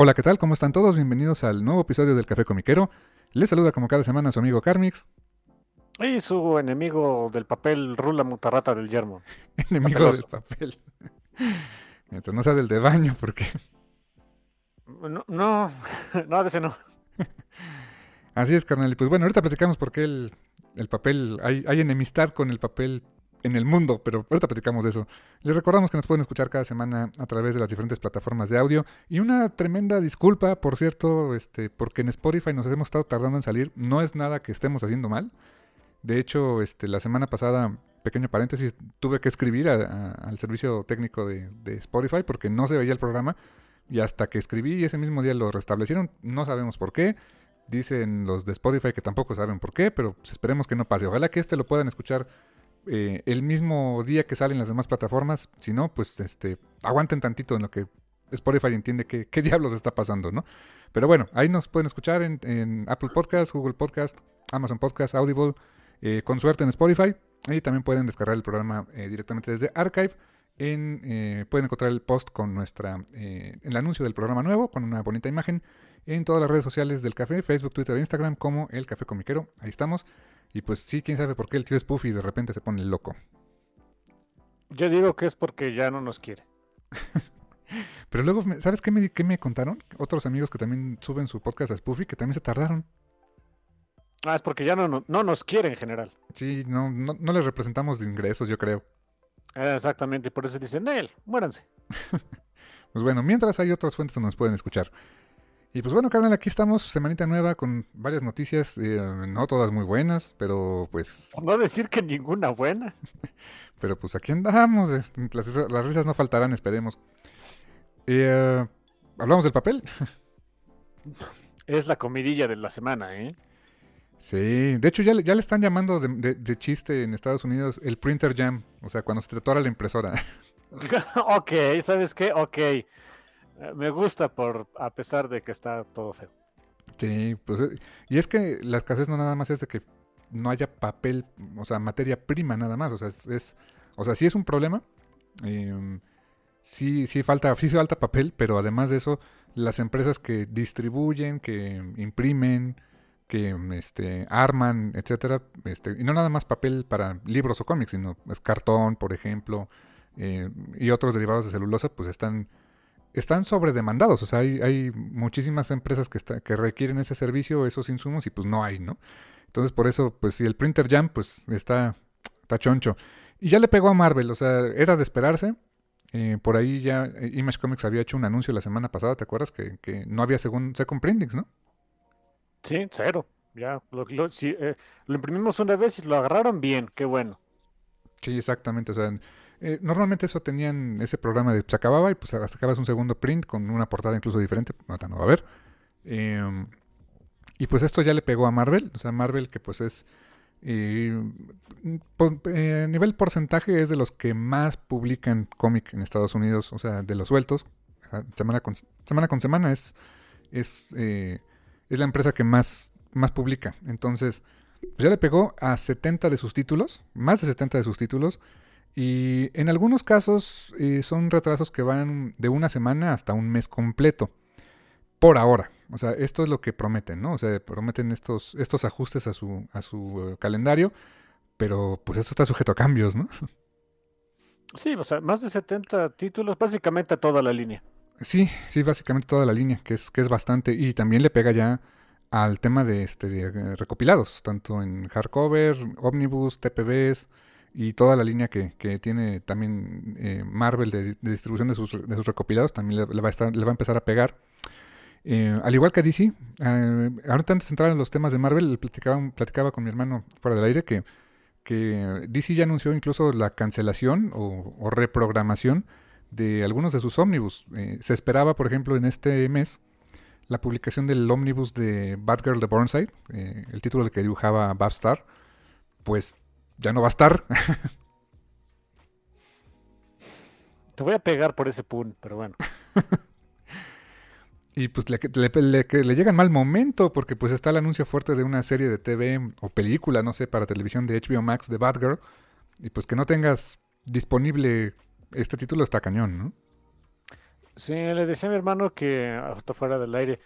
Hola, ¿qué tal? ¿Cómo están todos? Bienvenidos al nuevo episodio del Café Comiquero. Les saluda como cada semana su amigo Carmix. Y su enemigo del papel, Rula Mutarrata del Yermo. enemigo del papel. Entonces no sea del de baño, porque. No, no, no, de ese no. Así es, carnal. Y pues bueno, ahorita platicamos por qué el, el papel. Hay, hay enemistad con el papel en el mundo, pero ahorita platicamos de eso. Les recordamos que nos pueden escuchar cada semana a través de las diferentes plataformas de audio. Y una tremenda disculpa, por cierto, este, porque en Spotify nos hemos estado tardando en salir. No es nada que estemos haciendo mal. De hecho, este, la semana pasada, pequeño paréntesis, tuve que escribir al servicio técnico de, Spotify porque no se veía el programa. Y hasta que escribí y ese mismo día lo restablecieron, no sabemos por qué. Dicen los de Spotify que tampoco saben por qué, pero pues esperemos que no pase. Ojalá que este lo puedan escuchar eh, el mismo día que salen las demás plataformas. Si no, pues este, aguanten tantito en lo que Spotify entiende qué, qué diablos está pasando, ¿no? Pero bueno, ahí nos pueden escuchar en, Apple Podcast, Google Podcast, Amazon Podcast, Audible, eh, con suerte en Spotify. Y también pueden descargar el programa eh, directamente desde Archive. En, pueden encontrar el post con nuestra el anuncio del programa nuevo, con una bonita imagen, en todas las redes sociales del café, Facebook, Twitter e Instagram, como el Café Comiquero. Ahí estamos. Y pues sí, quién sabe por qué el tío es Puffy y de repente se pone loco. Yo digo que es porque ya no nos quiere. Pero luego, ¿sabes qué me, qué me contaron? Otros amigos que también suben su podcast a Spoofy que también se tardaron. Ah, es porque ya no, no, nos quiere en general. Sí, no, no, les representamos de ingresos, yo creo. Ah, exactamente, y por eso dicen, él, muéranse. pues bueno, mientras hay otras fuentes donde nos pueden escuchar. Y pues bueno, carnal, aquí estamos, semanita nueva con varias noticias, eh, no todas muy buenas, pero pues... No decir que ninguna buena. pero pues aquí andamos, eh, las, risas no faltarán, esperemos. Eh, ¿Hablamos del papel? es la comidilla de la semana, ¿eh? Sí, de hecho ya, ya le están llamando de, de, chiste en Estados Unidos el printer jam, o sea, cuando se te atora la impresora. ok, ¿sabes qué? Ok. Eh, me gusta por a pesar de que está todo feo. Sí, pues eh, y es que la escasez no nada más es de que no haya papel, o sea, materia prima nada más, o sea, es, o sea, sí es un problema. Em, sí, sí falta, sí falta papel, pero además de eso, las empresas que distribuyen, que imprimen, que este, arman, etcétera, este, y no nada más papel para libros o cómics, sino es cartón, por ejemplo, eh, y otros derivados de celulosa, pues están están sobredemandados. O sea, hay, hay muchísimas empresas que, está, que requieren ese servicio, esos insumos, y pues no hay, ¿no? Entonces, por eso, pues si el Printer Jam, pues está, está choncho. Y ya le pegó a Marvel, o sea, era de esperarse. Eh, por ahí ya eh, Image Comics había hecho un anuncio la semana pasada, ¿te acuerdas? Que, que no había según Second Printings, ¿no? Sí, cero. Ya, lo, eh, lo imprimimos una vez y lo agarraron bien, qué bueno. Sí, exactamente. O sea, eh, normalmente eso tenían ese programa de se acababa y pues sacabas un segundo print con una portada incluso diferente, no, no va a ver. Em, y pues esto ya le pegó a Marvel, o sea, Marvel que pues es eh, eh, a nivel porcentaje es de los que más publican cómic en Estados Unidos, o sea, de los sueltos, semana con semana, con semana es, es, es la empresa que más, más publica. Entonces, pues ya le pegó a 70 de sus títulos, más de 70 de sus títulos. Y en algunos casos eh, son retrasos que van de una semana hasta un mes completo. Por ahora. O sea, esto es lo que prometen, ¿no? O sea, prometen estos, estos ajustes a su, a su calendario. Pero pues esto está sujeto a cambios, ¿no? Sí, o sea, más de 70 títulos, básicamente toda la línea. Sí, sí, básicamente toda la línea, que es, que es bastante. Y también le pega ya al tema de, este, de eh, recopilados, tanto en hardcover, omnibus, TPBs y toda la línea que, que tiene también eh, Marvel de, distribución de sus, de sus recopilados, también le, va a estar, le va a empezar a pegar. Eh, al igual que a DC, ahorita antes de entrar en los temas de Marvel, platicaba, platicaba con mi hermano fuera del aire que, que DC ya anunció incluso la cancelación o, reprogramación de algunos de sus ómnibus. se esperaba, por ejemplo, en este mes la publicación del ómnibus de Batgirl de Burnside, eh, el título de que dibujaba Babstar, pues ya no va a estar. Te voy a pegar por ese pun, pero bueno. y pues le, le, llega en mal momento, porque pues está el anuncio fuerte de una serie de TV o película, no sé, para televisión de HBO Max de Batgirl. Y pues que no tengas disponible este título está cañón, ¿no? Sí, le decía a mi hermano que hasta fuera del aire,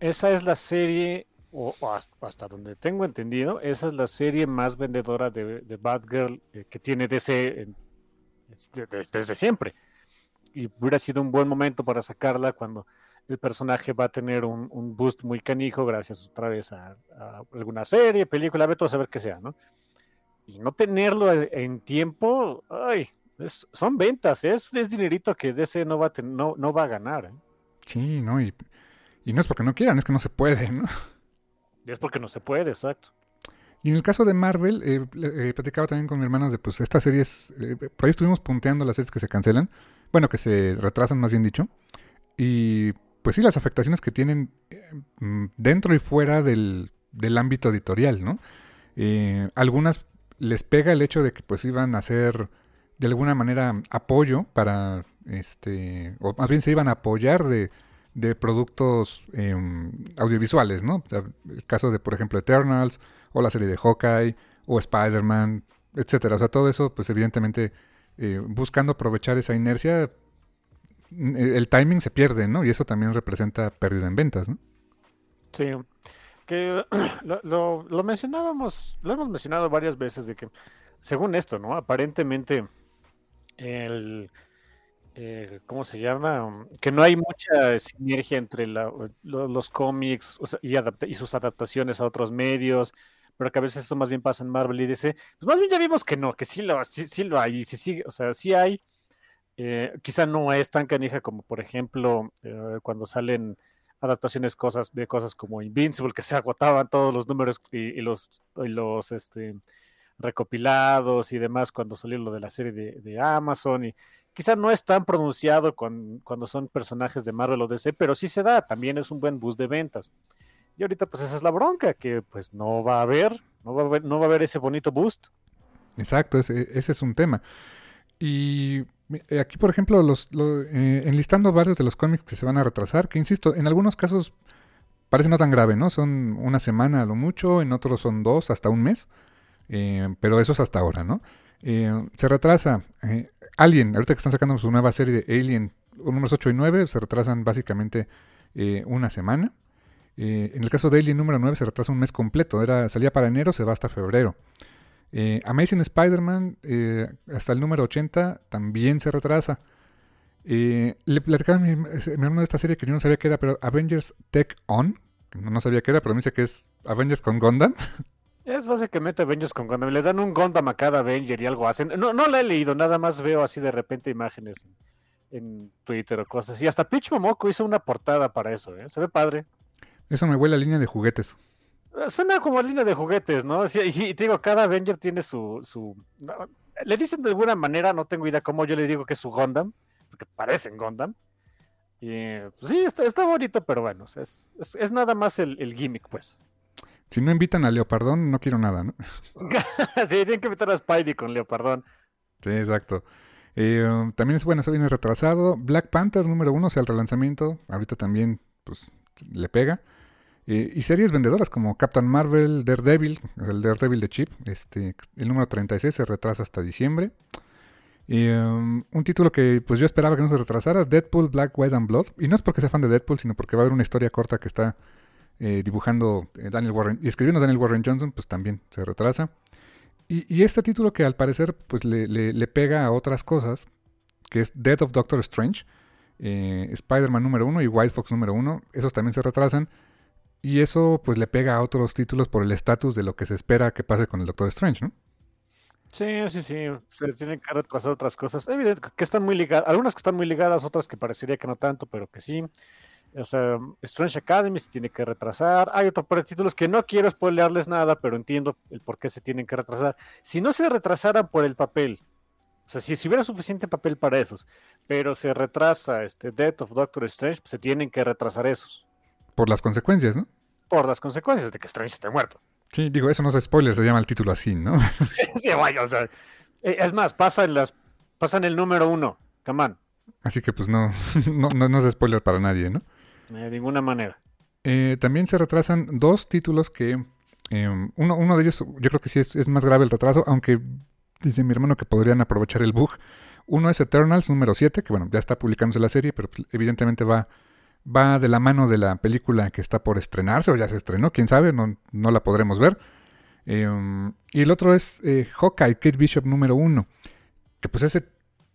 esa es la serie, o, hasta, donde tengo entendido, esa es la serie más vendedora de, de Batgirl eh, que tiene DC desde, siempre. Y hubiera sido un buen momento para sacarla cuando el personaje va a tener un, boost muy canijo gracias otra vez a, alguna serie, película, ve todo a saber qué sea, ¿no? Y no tenerlo en tiempo, ay, son ventas, es, es, dinerito que DC no va a, no, no va a ganar. ¿eh? Sí, no, y, no es porque no quieran, es que no se puede, ¿no? Es porque no se puede, exacto. Y en el caso de Marvel, eh, eh, platicaba también con mi hermano de pues estas series, por ahí estuvimos punteando las series que se cancelan, bueno, que se retrasan más bien dicho, y pues sí, las afectaciones que tienen mm, dentro y fuera del, del ámbito editorial, ¿no? algunas les pega el hecho de que pues iban a ser de alguna manera apoyo para, este, o más bien se iban a apoyar de, de productos em, audiovisuales, ¿no? el caso de, por ejemplo, Eternals, o la serie de Hawkeye, o Spider-Man, etcétera. O sea, todo eso, pues evidentemente, eh, buscando aprovechar esa inercia, el timing se pierde, ¿no? Y eso también representa pérdida en ventas, ¿no? Sí, que lo mencionábamos, lo hemos mencionado varias veces de que, según esto, ¿no? Aparentemente el eh, ¿cómo se llama? Que no hay mucha sinergia entre los cómics y, y, sus adaptaciones a otros medios, pero que a veces esto más bien pasa en Marvel y DC. Pues más bien ya vimos que no, que sí lo, sí, lo hay, sí, sí, o sea, sí hay. Eh, quizá no es tan canija como, por ejemplo, eh, cuando salen adaptaciones cosas, de cosas como Invincible, que se agotaban todos los números y, los, los este, recopilados y demás cuando salió lo de la serie de, Amazon y quizá no es tan pronunciado cuando son personajes de Marvel o DC, pero sí se da, también es un buen boost de ventas. Y ahorita pues esa es la bronca, que pues no va a haber, no va a haber, no va a haber ese bonito boost. Exacto, ese, ese es un tema. Y eh, aquí, por ejemplo, los, eh, enlistando varios de los cómics que se van a retrasar, que insisto, en algunos casos parece no tan grave, ¿no? Son una semana a lo mucho, en otros son dos, hasta un mes. Eh, pero eso es hasta ahora, ¿no? Se retrasa Alien, ahorita que están sacando su nueva serie de Alien, números 8 y 9, se retrasan básicamente una semana. en el caso de Alien número 9 se retrasa un mes completo, era, salía para enero, se va hasta febrero. Amazing Spider-Man, hasta el número 80, también se retrasa. le platicaba a mi, hermano de esta serie que yo no sabía qué era, pero Avengers Tech On, no, no sabía qué era, pero me dice que es Avengers con Gundam. Es básicamente Avengers con Gundam. Le dan un Gundam a cada Avenger y algo hacen. No, no la he leído, nada más veo así de repente imágenes en, Twitter o cosas. Y hasta Pitch Momoko hizo una portada para eso, ¿eh? Se ve padre. Eso me huele a línea de juguetes. Eh, suena como línea de juguetes, ¿no? y te digo, cada Avenger tiene su... su le dicen de alguna manera, no tengo idea cómo yo le digo que es su Gundam, porque parecen Gundam. Y pues, sí, está, está bonito, pero bueno, es, es, nada más el, el gimmick, pues. Si no invitan a Leopardón, no quiero nada, ¿no? sí, tienen que invitar a Spidey con Leopardón. Sí, exacto. Eh, también es bueno, eso viene retrasado. Black Panther número uno, o sea, el relanzamiento. Ahorita también, pues, le pega. Eh, y series vendedoras como Captain Marvel, Daredevil, el Daredevil de Chip. Este, el número 36 se retrasa hasta diciembre. Um, un título que pues yo esperaba que no se retrasara, Deadpool, Black, White and Blood. Y no es porque sea fan de Deadpool, sino porque va a haber una historia corta que está eh, dibujando eh, Daniel Warren y escribiendo Daniel Warren Johnson, pues también se retrasa. Y, este título que al parecer pues le, le, pega a otras cosas, que es Death of Doctor Strange, eh, Spider-Man número uno y White Fox número uno, esos también se retrasan. Y eso pues le pega a otros títulos por el estatus de lo que se espera que pase con el Doctor Strange, ¿no? Sí, sí, sí. Se tienen que retrasar otras cosas. Evidente que están muy ligadas, algunas que están muy ligadas, otras que parecería que no tanto, pero que sí. O sea, Strange Academy se tiene que retrasar. Hay otros títulos que no quiero spoilearles nada, pero entiendo el por qué se tienen que retrasar. Si no se retrasaran por el papel, o sea, si, si hubiera suficiente papel para esos, pero se retrasa este Death of Doctor Strange, pues se tienen que retrasar esos. Por las consecuencias, ¿no? Por las consecuencias de que Strange esté muerto. Sí, digo, eso no es spoiler, se llama el título así, ¿no? sí, vaya, o sea. Eh, es más, pasa en, las, pasa en el número uno, come Así que pues no, no, no, es spoiler para nadie, ¿no? De ninguna manera. Eh, también se retrasan dos títulos que... Em, uno, uno de ellos yo creo que sí es, es, más grave el retraso, aunque dice mi hermano que podrían aprovechar el bug. Uno es Eternals número 7, que bueno, ya está publicándose la serie, pero pues, evidentemente va va de la mano de la película que está por estrenarse o ya se estrenó, quién sabe, no, no la podremos ver. Em, y el otro es eh, Hawkeye, Kate Bishop número uno, que pues ese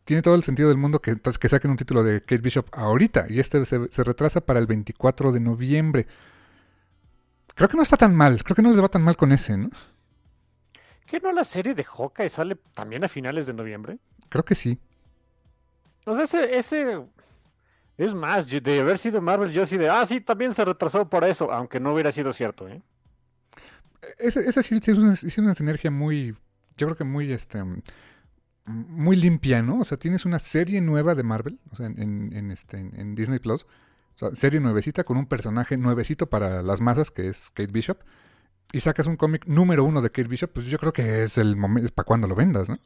tiene todo el sentido del mundo que, que saquen un título de Kate Bishop ahorita y este se, se, retrasa para el 24 de noviembre. Creo que no está tan mal, creo que no les va tan mal con ese, ¿no? ¿Que no la serie de Hawkeye sale también a finales de noviembre? Creo que sí. O sea, ese, ese es más, de haber sido Marvel, yo sí de, ah, sí, también se retrasó por eso, aunque no hubiera sido cierto, ¿eh? Esa sí es una, es una sinergia muy, yo creo que muy, este, muy limpia, ¿no? O sea, tienes una serie nueva de Marvel, o sea, en, en, este, en Disney Plus, o sea, serie nuevecita con un personaje nuevecito para las masas, que es Kate Bishop, y sacas un cómic número uno de Kate Bishop, pues yo creo que es el momento, es para cuando lo vendas, ¿no?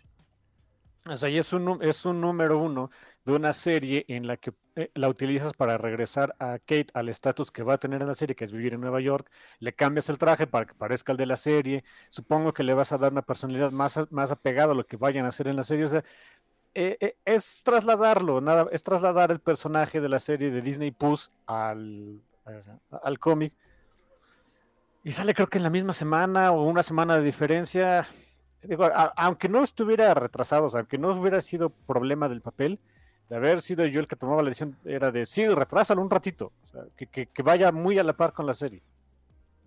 O sea, y es un, es un número uno de una serie en la que eh, la utilizas para regresar a Kate al estatus que va a tener en la serie, que es vivir en Nueva York, le cambias el traje para que parezca el de la serie, supongo que le vas a dar una personalidad más, más apegada a lo que vayan a hacer en la serie, o sea, eh, eh, es trasladarlo, nada, es trasladar el personaje de la serie de Disney Plus al, al cómic. Y sale creo que en la misma semana o una semana de diferencia. Digo, aunque no estuviera retrasado, aunque no hubiera sido problema del papel, de haber sido yo el que tomaba la decisión, era de sí, retrásalo un ratito, que, vaya muy a la par con la serie.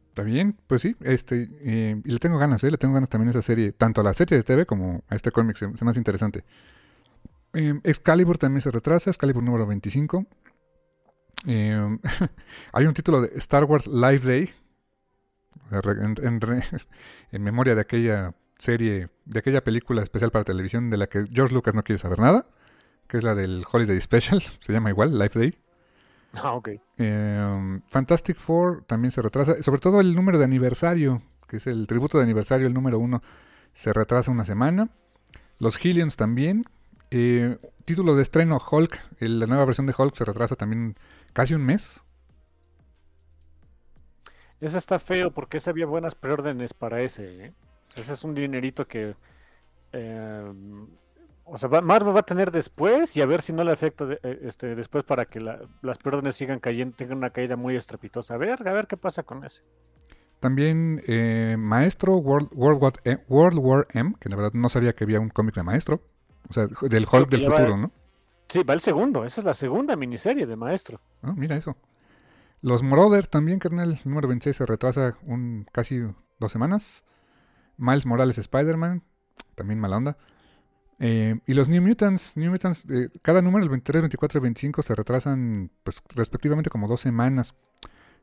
Está bien, pues sí, este, eh, y le tengo ganas, ¿eh? le tengo ganas también a esa serie, tanto a la serie de TV como a este cómic, se, me hace interesante. Eh, Excalibur también se retrasa, Excalibur número 25. Eh, hay un título de Star Wars Live Day, en memoria de aquella serie, de aquella película especial para televisión de la que George Lucas no quiere saber nada que es la del Holiday Special, se llama igual, Life Day. Ah, ok. Em, Fantastic Four también se retrasa, sobre todo el número de aniversario, que es el tributo de aniversario, el número uno, se retrasa una semana. Los Hillions también. Eh, título de estreno Hulk, la nueva versión de Hulk se retrasa también casi un mes. Ese está feo porque ese había buenas preórdenes para ese. ¿eh? Ese es un dinerito que eh, o sea, Marvel va a tener después y a ver si no le afecta eh, este, después para que las pérdidas sigan cayendo, tengan una caída muy estrepitosa. A ver, a ver qué pasa con ese. También eh, Maestro World, War, eh, World War M, que la verdad no sabía que había un cómic de Maestro. O sea, del Hulk del futuro, ¿no? Sí, va el segundo. Esa es la segunda miniserie de Maestro. Ah, mira eso. Los Marauders también, carnal. El número 26 se retrasa un casi dos semanas. Miles Morales Spider-Man. También mala onda. Eh, y los New Mutants, New Mutants, eh, cada número, el 23, 24 y 25, se retrasan pues respectivamente como dos semanas.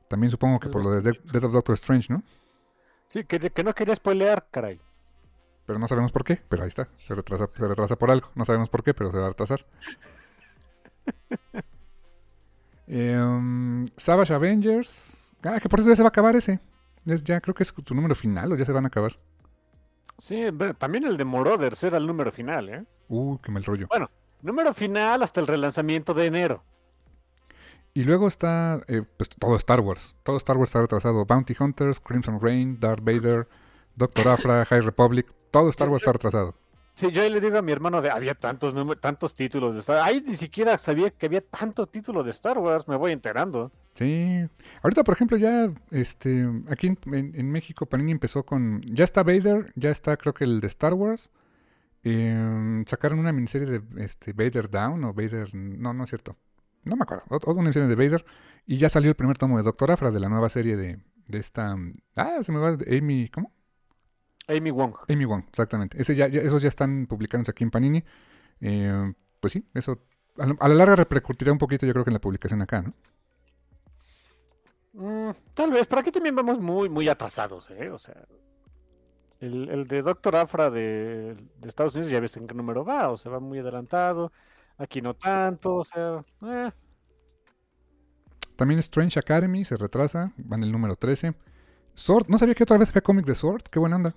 También supongo que por lo de Death of Doctor Strange, ¿no? Sí, que, que no quería spoilear, caray. Pero no sabemos por qué, pero ahí está, se retrasa, se retrasa por algo. No sabemos por qué, pero se va a retrasar. eh, Savage Avengers. Ah, que por eso ya se va a acabar ese. ya creo que es su número final o ya se van a acabar. Sí, también el de Moroders era el número final, ¿eh? Uh, qué mal rollo. Bueno, número final hasta el relanzamiento de enero. Y luego está eh, pues, todo Star Wars. Todo Star Wars está retrasado. Bounty Hunters, Crimson Rain, Darth Vader, Doctor Afra, High Republic. Todo Star Wars está retrasado. Sí, yo le digo a mi hermano de había tantos tantos títulos de Star Wars. Ahí ni siquiera sabía que había tanto título de Star Wars, me voy enterando. Sí. Ahorita, por ejemplo, ya este aquí en, México Panini empezó con. Ya está Vader, ya está creo que el de Star Wars. Em, sacaron una miniserie de este, Vader Down o Vader. No, no es cierto. No me acuerdo. Otra miniserie de Vader. Y ya salió el primer tomo de Doctor Afra de la nueva serie de, de esta. Ah, se me va. Amy. ¿Cómo? Amy Wong. Amy Wong, exactamente. Ese ya, esos ya están publicándose aquí en Panini. Eh, pues sí, eso a, la larga repercutirá un poquito, yo creo que en la publicación acá, ¿no? Mm, tal vez, pero aquí también vamos muy, muy atrasados, ¿eh? O sea, el, de Doctor Afra de, Estados Unidos ya ves en qué número va, o sea, va muy adelantado. Aquí no tanto, o sea, eh. También Strange Academy se retrasa, va en el número 13. Sword, no sabía que otra vez había cómic de Sword, qué buena onda.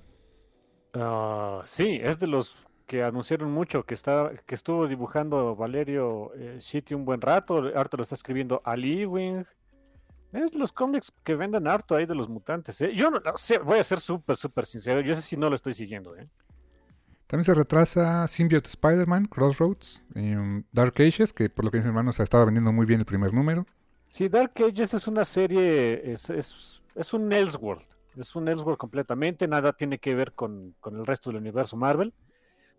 Uh, sí, es de los que anunciaron mucho, que está, que estuvo dibujando Valerio eh, un buen rato, ahorita lo está escribiendo Ali Wing. Es los cómics que venden harto ahí de los mutantes. ¿eh? Yo no, sé, voy a ser súper, súper sincero. Yo sé si no lo estoy siguiendo. ¿eh? También se retrasa Symbiote Spider-Man, Crossroads, um, Dark Ages, que por lo que dice mi hermano se estaba vendiendo muy bien el primer número. Sí, Dark Ages es una serie, es, es, es un Elseworld. Es un Elseworld completamente, nada tiene que ver con, el resto del universo Marvel.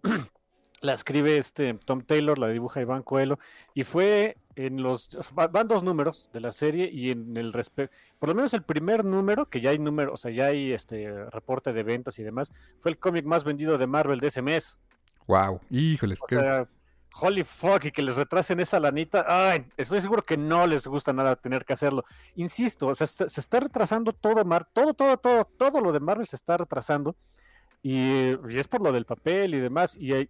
la escribe este Tom Taylor, la dibuja Iván Coelho, y fue en los van dos números de la serie y en el respecto, por lo menos el primer número, que ya hay número, o sea, ya hay este reporte de ventas y demás, fue el cómic más vendido de Marvel de ese mes. Wow, híjoles, o sea, holy fuck, y que les retrasen esa lanita, ay, estoy seguro que no les gusta nada tener que hacerlo. Insisto, se, está retrasando todo, Mar todo, todo, todo, todo lo de Marvel se está retrasando, y, es por lo del papel y demás, y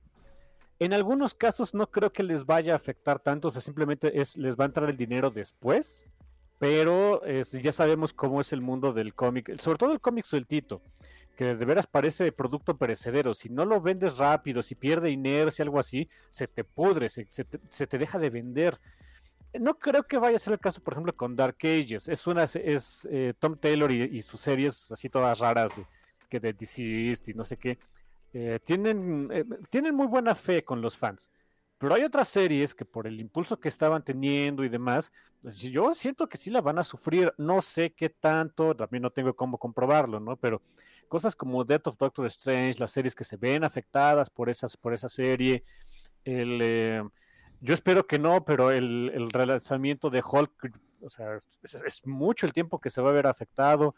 en algunos casos no creo que les vaya a afectar tanto, o sea, simplemente es, les va a entrar el dinero después, pero ya sabemos cómo es el mundo del cómic, sobre todo el cómic sueltito que de veras parece producto perecedero. Si no lo vendes rápido, si pierde inercia, algo así, se te pudre, se, te, deja de vender. No creo que vaya a ser el caso, por ejemplo, con Dark Ages. Es una es eh, Tom Taylor y, sus series así todas raras de, que de Deceased y no sé qué. Eh, tienen, eh, tienen muy buena fe con los fans. Pero hay otras series que por el impulso que estaban teniendo y demás, pues, yo siento que sí la van a sufrir. No sé qué tanto, también no tengo cómo comprobarlo, ¿no? Pero cosas como Death of Doctor Strange, las series que se ven afectadas por, esas, por esa serie, el, eh, yo espero que no, pero el, el relanzamiento de Hulk, o sea, es, mucho el tiempo que se va a ver afectado.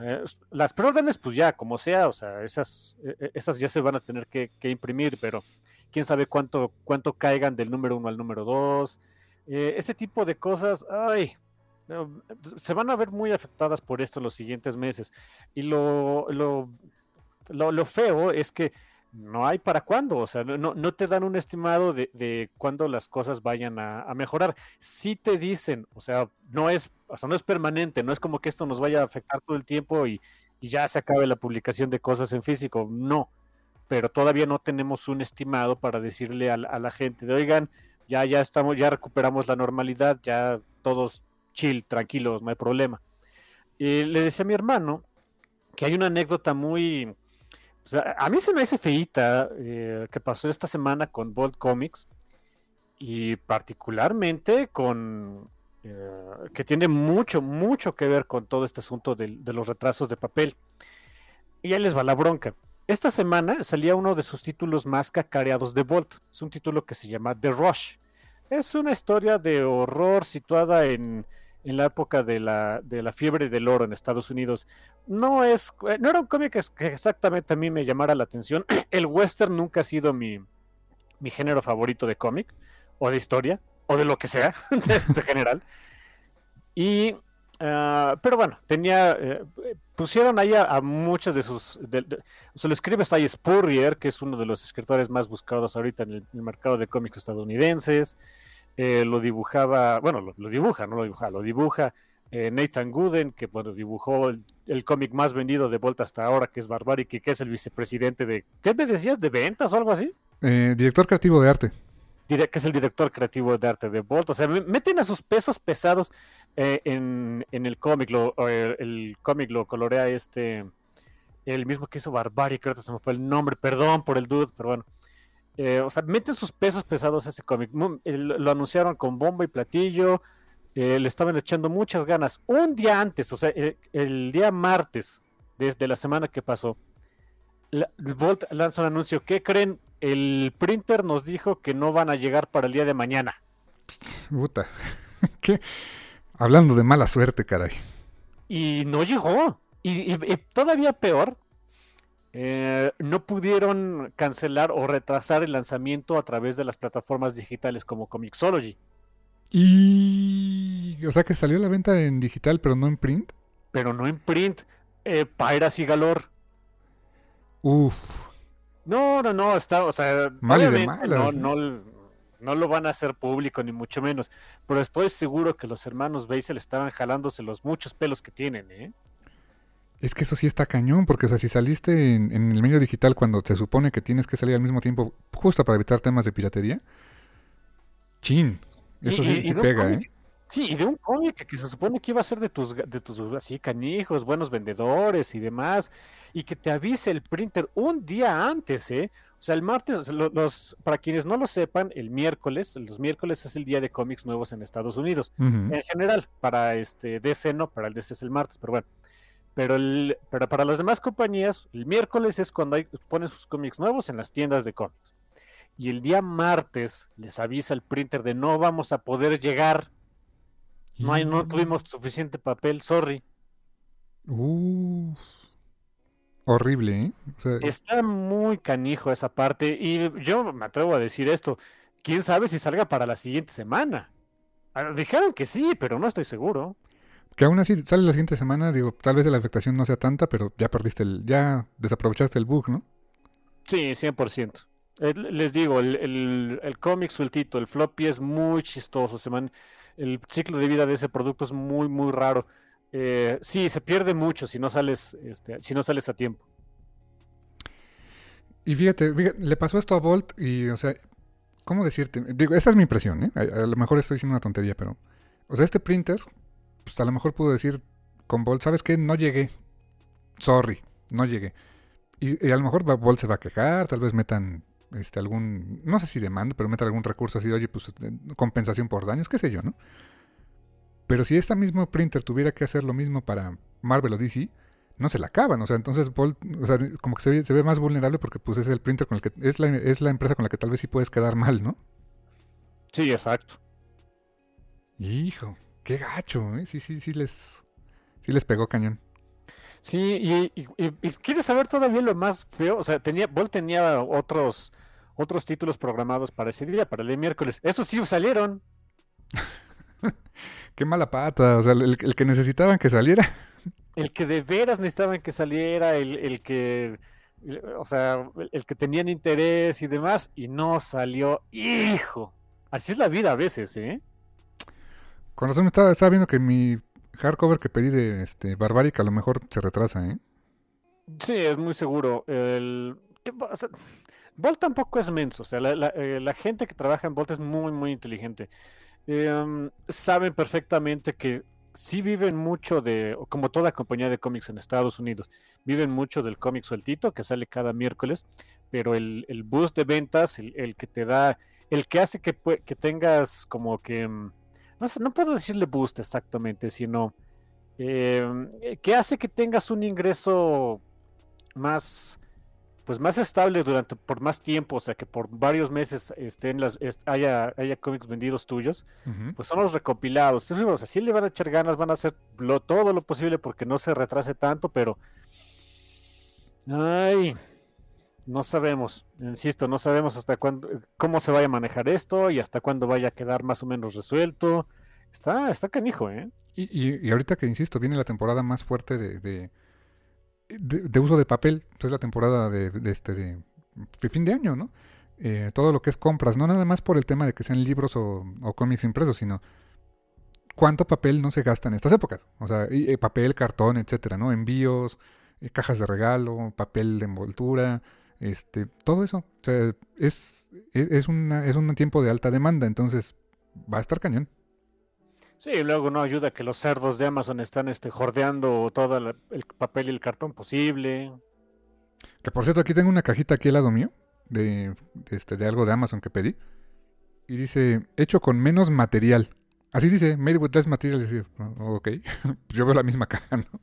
Eh, las preórdenes, pues ya, como sea, o sea, esas, e, e, esas ya se van a tener que, imprimir, pero quién sabe cuánto, cuánto caigan del número uno al número dos. Eh, ese tipo de cosas, ay, se van a ver muy afectadas por esto los siguientes meses. Y lo, lo, lo, feo es que no hay para cuándo, o sea, no, no te dan un estimado de, de cuándo las cosas vayan a, mejorar. Si te dicen, o sea, no es, o sea, no es permanente, no es como que esto nos vaya a afectar todo el tiempo y, y ya se acabe la publicación de cosas en físico, no, pero todavía no tenemos un estimado para decirle a, a la gente de, oigan, ya, ya estamos, ya recuperamos la normalidad, ya todos chill, tranquilos, no hay problema. Y le decía a mi hermano que hay una anécdota muy... a mí se me hace feíta eh, que pasó esta semana con Bold Comics y particularmente con... Eh, que tiene mucho, mucho que ver con todo este asunto de, los retrasos de papel. Y ahí les va la bronca. Esta semana salía uno de sus títulos más cacareados de Bolt. Es un título que se llama The Rush. Es una historia de horror situada en en la época de la, de la fiebre del oro en Estados Unidos. No es, eh, no era un cómic que exactamente a mí me llamara la atención. El western nunca ha sido mi, mi género favorito de cómic, o de historia, o de lo que sea, de, general. Y, ah, pero bueno, tenía, eh, pusieron ahí a, muchas de sus, se lo escribe ahí Spurrier, que es uno de los escritores más buscados ahorita en el mercado de cómics estadounidenses. Eh, lo dibujaba, bueno, lo, dibuja, no lo dibuja, lo dibuja eh, Nathan Gooden, que bueno, dibujó el, cómic más vendido de vuelta hasta ahora, que es Barbaric, que es el vicepresidente de, ¿qué me decías? ¿De ventas o algo así? Eh, director creativo de arte. que es el director creativo de arte de Bolt. O sea, meten a sus pesos pesados en, el cómic. el, cómic lo colorea este, el mismo que hizo Barbaric, creo que se me fue el nombre, perdón por el dude, pero bueno. Eh, o sea, meten sus pesos pesados a ese cómic. Lo anunciaron con bomba y platillo. le estaban echando muchas ganas. Un día antes, o sea, el, día martes desde la semana que pasó, Volt lanza un anuncio. ¿Qué creen? El printer nos dijo que no van a llegar para el día de mañana. Puta. ¿Qué? Hablando de mala suerte, caray. Y no llegó. Y, todavía peor, eh, no pudieron cancelar o retrasar el lanzamiento a través de las plataformas digitales como Comixology. Y. O sea que salió la venta en digital, pero no en print. Pero no en print. Eh, Piracy Galor. Uf. No, no, no, está, o sea, Mal de malas, no, no, no, lo van a hacer público, ni mucho menos. Pero estoy seguro que los hermanos Basel estaban jalándose los muchos pelos que tienen, ¿eh? Es que eso sí está cañón, porque o sea, si saliste en, el medio digital cuando se supone que tienes que salir al mismo tiempo, justo para evitar temas de piratería, chin, eso sí, pega, ¿eh? Sí, y de un cómic que se supone que iba a ser de tus, de tus así canijos, buenos vendedores y demás, y que te avise el printer un día antes, ¿eh? O sea, el martes, los, para quienes no lo sepan, el miércoles, los miércoles es el día de cómics nuevos en Estados Unidos. En general, para este DC no, para el DC es el martes, pero bueno. Pero, el, pero para las demás compañías, el miércoles es cuando hay, ponen sus cómics nuevos en las tiendas de cómics. Y el día martes les avisa el printer de no vamos a poder llegar. No, hay, no tuvimos suficiente papel, sorry. horrible, ¿eh? Está muy canijo esa parte. Y yo me atrevo a decir esto. ¿Quién sabe si salga para la siguiente semana? Ah, dijeron que sí, pero no estoy seguro. Que aún así sale la siguiente semana, digo, tal vez la afectación no sea tanta, pero ya perdiste el, ya desaprovechaste el bug, ¿no? Sí, 100%. Eh, les digo, el, el, cómic sueltito, el floppy es muy chistoso, se el ciclo de vida de ese producto es muy, muy raro. Eh, sí, se pierde mucho si no sales, este, si no sales a tiempo. Y fíjate, le pasó esto a Volt y, o sea, ¿cómo decirte? Digo, esa es mi impresión, ¿eh? a lo mejor estoy diciendo una tontería, pero, o sea, este printer pues a lo mejor pudo decir con Bolt, ¿sabes qué? No llegué. Sorry, no llegué. Y, a lo mejor Bolt se va a quejar, tal vez metan este algún, no sé si demanda, pero metan algún recurso así de, oye, pues eh, compensación por daños, qué sé yo, ¿no? Pero si esta mismo printer tuviera que hacer lo mismo para Marvel o DC, no se la acaban. O sea, entonces Bolt, o sea, como que se ve, se ve, más vulnerable porque pues es el printer con el que, es la, es la empresa con la que tal vez sí puedes quedar mal, ¿no? Sí, exacto. Hijo. Qué gacho, ¿eh? Sí, sí, sí les, sí les pegó cañón. Sí, y, ¿quieres saber todavía lo más feo? O sea, tenía, tenía otros, otros títulos programados para ese día, para el miércoles. Esos sí salieron. Qué mala pata, o sea, el, que necesitaban que saliera. El que de veras necesitaban que saliera, el, el que, o sea, el que tenían interés y demás, y no salió. ¡Hijo! Así es la vida a veces, ¿eh? Con razón estaba, viendo que mi hardcover que pedí de este Barbaric a lo mejor se retrasa, ¿eh? Sí, es muy seguro. El... Volt tampoco es menso. O sea, la, eh, gente que trabaja en Volt es muy, muy inteligente. Em, saben perfectamente que sí viven mucho de, como toda compañía de cómics en Estados Unidos, viven mucho del cómic sueltito que sale cada miércoles, pero el, el boost de ventas, el, que te da, el que hace que, que tengas como que em, no, puedo decirle boost exactamente, sino em, eh, que hace que tengas un ingreso más pues más estable durante por más tiempo, o sea que por varios meses estén las haya, haya cómics vendidos tuyos, pues son los recopilados. Entonces, o sea, sí le van a echar ganas, van a hacer todo lo posible porque no se retrase tanto, pero ay, no sabemos, insisto, no sabemos hasta cuándo, cómo se vaya a manejar esto y hasta cuándo vaya a quedar más o menos resuelto. Está, está canijo, ¿eh? Y, y, ahorita que insisto, viene la temporada más fuerte de, de, uso de papel, es la temporada de, este de, fin de año, ¿no? Eh, todo lo que es compras, no nada más por el tema de que sean libros o, cómics impresos, sino cuánto papel no se gasta en estas épocas. O sea, eh, papel, cartón, etcétera, ¿no? Envíos, eh, cajas de regalo, papel de envoltura, este, todo eso. O sea, es, es, una, es un tiempo de alta demanda, entonces va a estar cañón. Sí, luego no ayuda que los cerdos de Amazon están este, jordeando todo el papel y el cartón posible. Que por cierto, aquí tengo una cajita aquí al lado mío. de, de este, de algo de Amazon que pedí. Y dice, hecho con menos material. Así dice, made with less material. Y dice, "Oh, ok, Pues yo veo la misma caja, ¿no?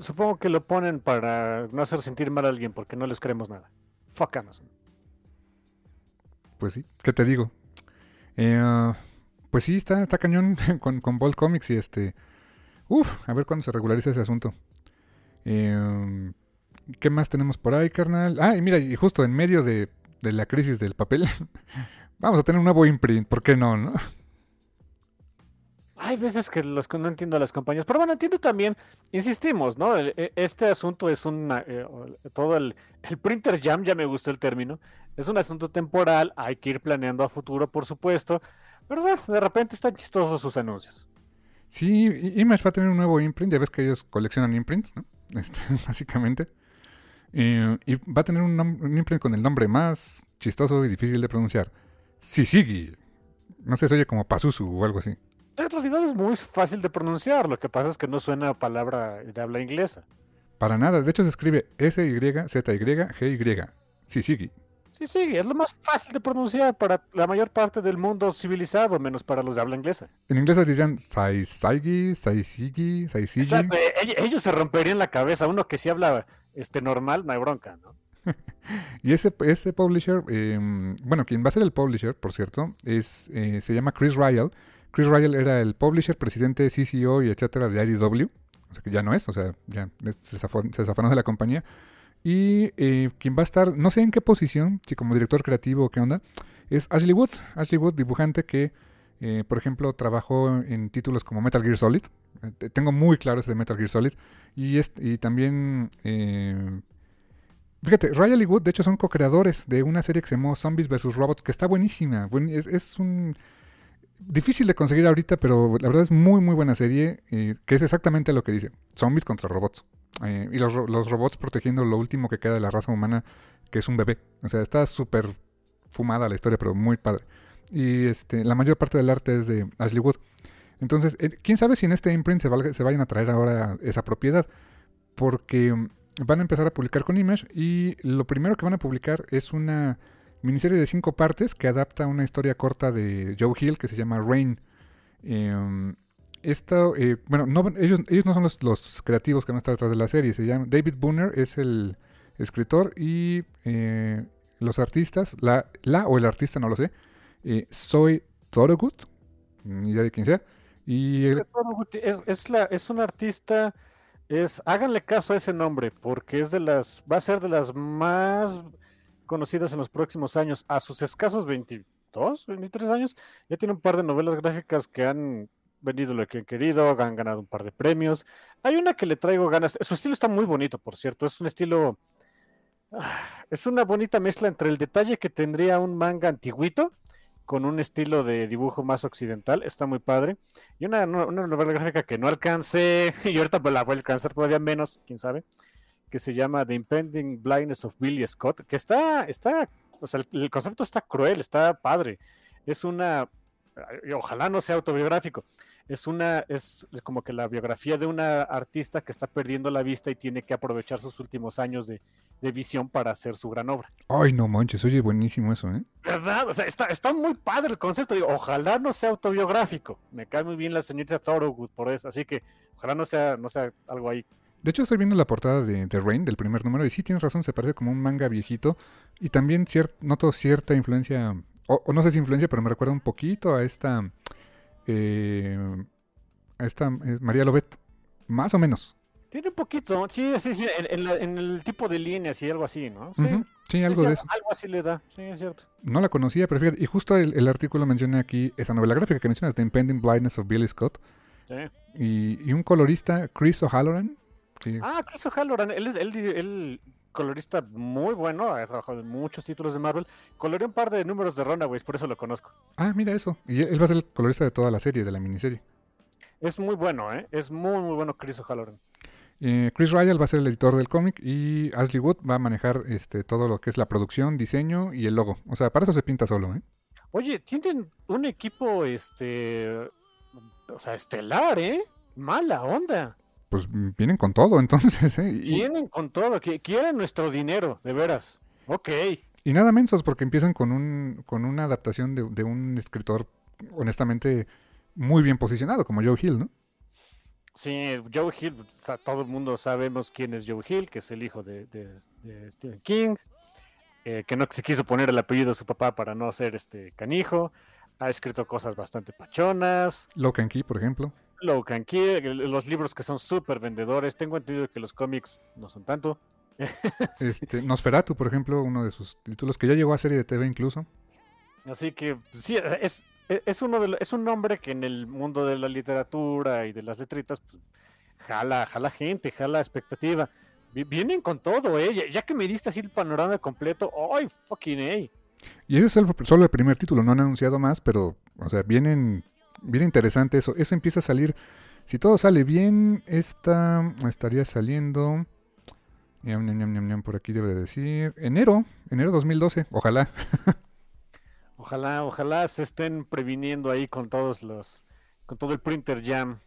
Supongo que lo ponen para no hacer sentir mal a alguien porque no les creemos nada. Fuck Amazon. Pues sí, ¿qué te digo? Eh, ah, pues sí, está, está cañón con, con Bolt Comics y este... Uf, a ver cuándo se regulariza ese asunto. Eh, ¿Qué más tenemos por ahí, carnal? Ah, y mira, y justo en medio de, de la crisis del papel, vamos a tener un nuevo imprint, ¿por qué no, no? Hay veces que los no entiendo las compañías, pero bueno, entiendo también, insistimos, ¿no? E- Este asunto es un, todo el, el printer jam, ya me gustó el término, es un asunto temporal, hay que ir planeando a futuro, por supuesto, pero bueno, de repente están chistosos sus anuncios. Sí, Image va a tener un nuevo imprint, ya ves que ellos coleccionan imprints, ¿no? Este, básicamente. Eh, y va a tener un, un imprint con el nombre más chistoso y difícil de pronunciar. Sisigi. No sé, se oye como Pazuzu o algo así. En realidad es muy fácil de pronunciar, lo que pasa es que no suena a palabra de habla inglesa. Para nada, de hecho se escribe S-Y-Z-Y-G-Y. Sisigi. Sí, sí, es lo más fácil de pronunciar para la mayor parte del mundo civilizado, menos para los de habla inglesa. En inglés dirían Saisaigi, Saisigi, Saisigi. Exacto, eh, ell- ellos se romperían la cabeza. Uno que sí habla este, normal, no hay bronca, ¿no? Y ese, ese publisher, eh, bueno, quien va a ser el publisher, por cierto, es, eh, se llama Chris Ryle. Chris Ryle era el publisher, presidente, CCO y etcétera de IDW. O sea que ya no es, o sea, ya se, zafó- se zafanó de la compañía. Y eh, quien va a estar, no sé en qué posición, si como director creativo o qué onda, es Ashley Wood. Ashley Wood, dibujante que, eh, por ejemplo, trabajó en títulos como Metal Gear Solid. Eh, te- tengo muy claro ese de Metal Gear Solid. Y, es- y también Fíjate, Riley y Wood, de hecho, son co-creadores de una serie que se llamó Zombies vs. Robots, que está buenísima. Buen- Es, es un. Difícil de conseguir ahorita, pero la verdad es muy, muy buena serie, eh, que es exactamente lo que dice: zombies contra robots. Eh, y los, los robots protegiendo lo último que queda de la raza humana, que es un bebé. O sea, está súper fumada la historia, pero muy padre. Y este, la mayor parte del arte es de Ashley Wood. Entonces, eh, quién sabe si en este imprint se, valga- se vayan a traer ahora esa propiedad. Porque mm, van a empezar a publicar con Image y lo primero que van a publicar es una miniserie de cinco partes que adapta una historia corta de Joe Hill que se llama Rain. Eh, esto, eh, bueno, no, ellos, ellos no son los, los creativos que van a estar detrás de la serie. Se llama David Booner es el escritor y eh, los artistas, la, la o el artista, no lo sé, eh, Soy Thorogood, ni idea de quién sea. Y el- Es, es, la, es un artista, es, háganle caso a ese nombre, porque es de las, va a ser de las más conocidas en los próximos años. A sus escasos 22, 23 años, ya tiene un par de novelas gráficas que han vendido lo que han querido, han ganado un par de premios. Hay una que le traigo ganas, su estilo está muy bonito, por cierto, es un estilo, ah, es una bonita mezcla entre el detalle que tendría un manga antiguito con un estilo de dibujo más occidental, está muy padre. Y una, una novela gráfica que no alcancé, y ahorita la voy a alcanzar todavía menos, quién sabe, que se llama The Impending Blindness of Billy Scott, que está, está, o sea, el, el concepto está cruel, está padre. Es una, ojalá no sea autobiográfico, es una, es como que la biografía de una artista que está perdiendo la vista y tiene que aprovechar sus últimos años de, de visión para hacer su gran obra. Ay, no manches, oye, buenísimo eso, ¿eh? ¿Verdad? O sea, está, está muy padre el concepto. Digo, ojalá no sea autobiográfico. Me cae muy bien la señorita Thorogood por eso. Así que ojalá no sea, no sea algo ahí. De hecho, estoy viendo la portada de, de Rain, del primer número, y sí tienes razón, se parece como un manga viejito. Y también cier- noto cierta influencia, o, o no sé si influencia, pero me recuerda un poquito a esta. eh, a esta eh, María Lobet. Más o menos. Tiene un poquito, sí, sí, sí, en, en la- en el tipo de líneas y algo así, ¿no? Sí, algo de eso. Algo así le da, sí, es cierto. No la conocía, pero fíjate, y justo el, el artículo menciona aquí esa novela gráfica que mencionas, The Impending Blindness of Billy Scott. Sí. Y, y un colorista, Chris O'Halloran. Ah, Chris O'Halloran, él es él, él colorista muy bueno, ha trabajado en muchos títulos de Marvel. Coloreó un par de números de Runaways, por eso lo conozco. ah, mira eso. Y él va a ser el colorista de toda la serie, de la miniserie. Es muy bueno, ¿eh? Es muy, muy bueno Chris O'Halloran. Eh, Chris Ryall va a ser el editor del cómic y Ashley Wood va a manejar este, todo lo que es la producción, diseño y el logo. O sea, para eso se pinta solo, ¿eh? Oye, tienen un equipo, este, o sea, estelar, ¿eh? Mala onda. Pues vienen con todo, entonces. ¿eh? Vienen con todo, que quieren nuestro dinero, de veras. Ok. Y nada mensos, porque empiezan con, un, con una adaptación de, de un escritor, honestamente, muy bien posicionado, como Joe Hill, ¿no? Sí, Joe Hill, todo el mundo sabemos quién es Joe Hill, que es el hijo de, Stephen King, eh, que no se quiso poner el apellido de su papá para no ser este canijo. Ha escrito cosas bastante pachonas. Locan Key, por ejemplo. Locan Key, los libros que son súper vendedores. Tengo entendido que los cómics no son tanto. este, Nosferatu, por ejemplo, uno de sus títulos que ya llegó a serie de TV incluso. Así que sí, es, es, uno de, es un nombre que en el mundo de la literatura y de las letritas pues, jala, jala gente, jala expectativa. Vienen con todo, ¿eh? Ya, que me diste así el panorama completo, ¡ay, fucking hey! Y ese es solo, solo el primer título, no han anunciado más, pero, o sea, vienen, viene interesante eso. Eso empieza a salir, si todo sale bien, esta estaría saliendo, por aquí debe decir, enero, enero 2012, ojalá. Ojalá, ojalá se estén previniendo ahí con todos los, con todo el printer jam.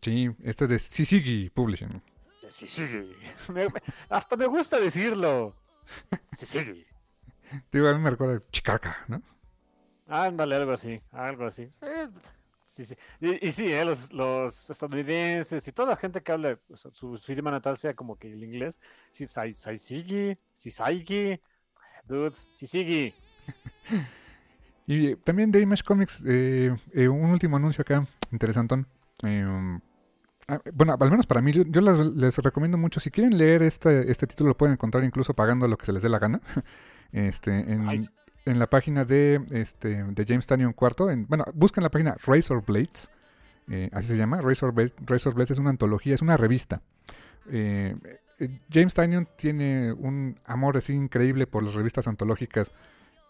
Sí, este es de Sisigi Publishing. Sisigi. hasta me gusta decirlo. Sisigi. Digo, a mí me recuerda Chicaca, ¿no? Ándale, algo así, algo así. Eh, sí, sí. Y, sí, eh, los, los, estadounidenses y toda la gente que habla su, idioma natal sea como que el inglés. Sí, Sisigi, Sisigi, dudes, Sisigi. Y también de Image Comics, eh, eh, un último anuncio acá, interesantón. Eh, ah, bueno, al menos para mí, yo, les recomiendo mucho. Si quieren leer este, este título, lo pueden encontrar incluso pagando lo que se les dé la gana. este, en, la página de, este, de James Tannion Cuarto. En, bueno, busquen la página Razor Blades. así se llama. Razor, Blades es una antología, es una revista. James Tannion tiene un amor así increíble por las revistas antológicas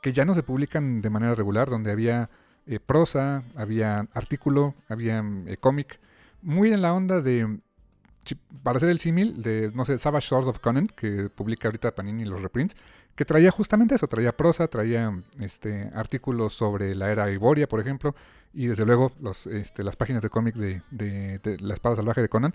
que ya no se publican de manera regular, donde había eh, prosa, había artículo, había eh, cómic, muy en la onda de, para hacer el símil, de, no sé, Savage Sword of Conan, que publica ahorita Panini los reprints, que traía justamente eso, traía prosa, traía este, artículos sobre la era Iboria, por ejemplo, y desde luego los, este, las páginas de cómic de, de, de La Espada Salvaje de Conan,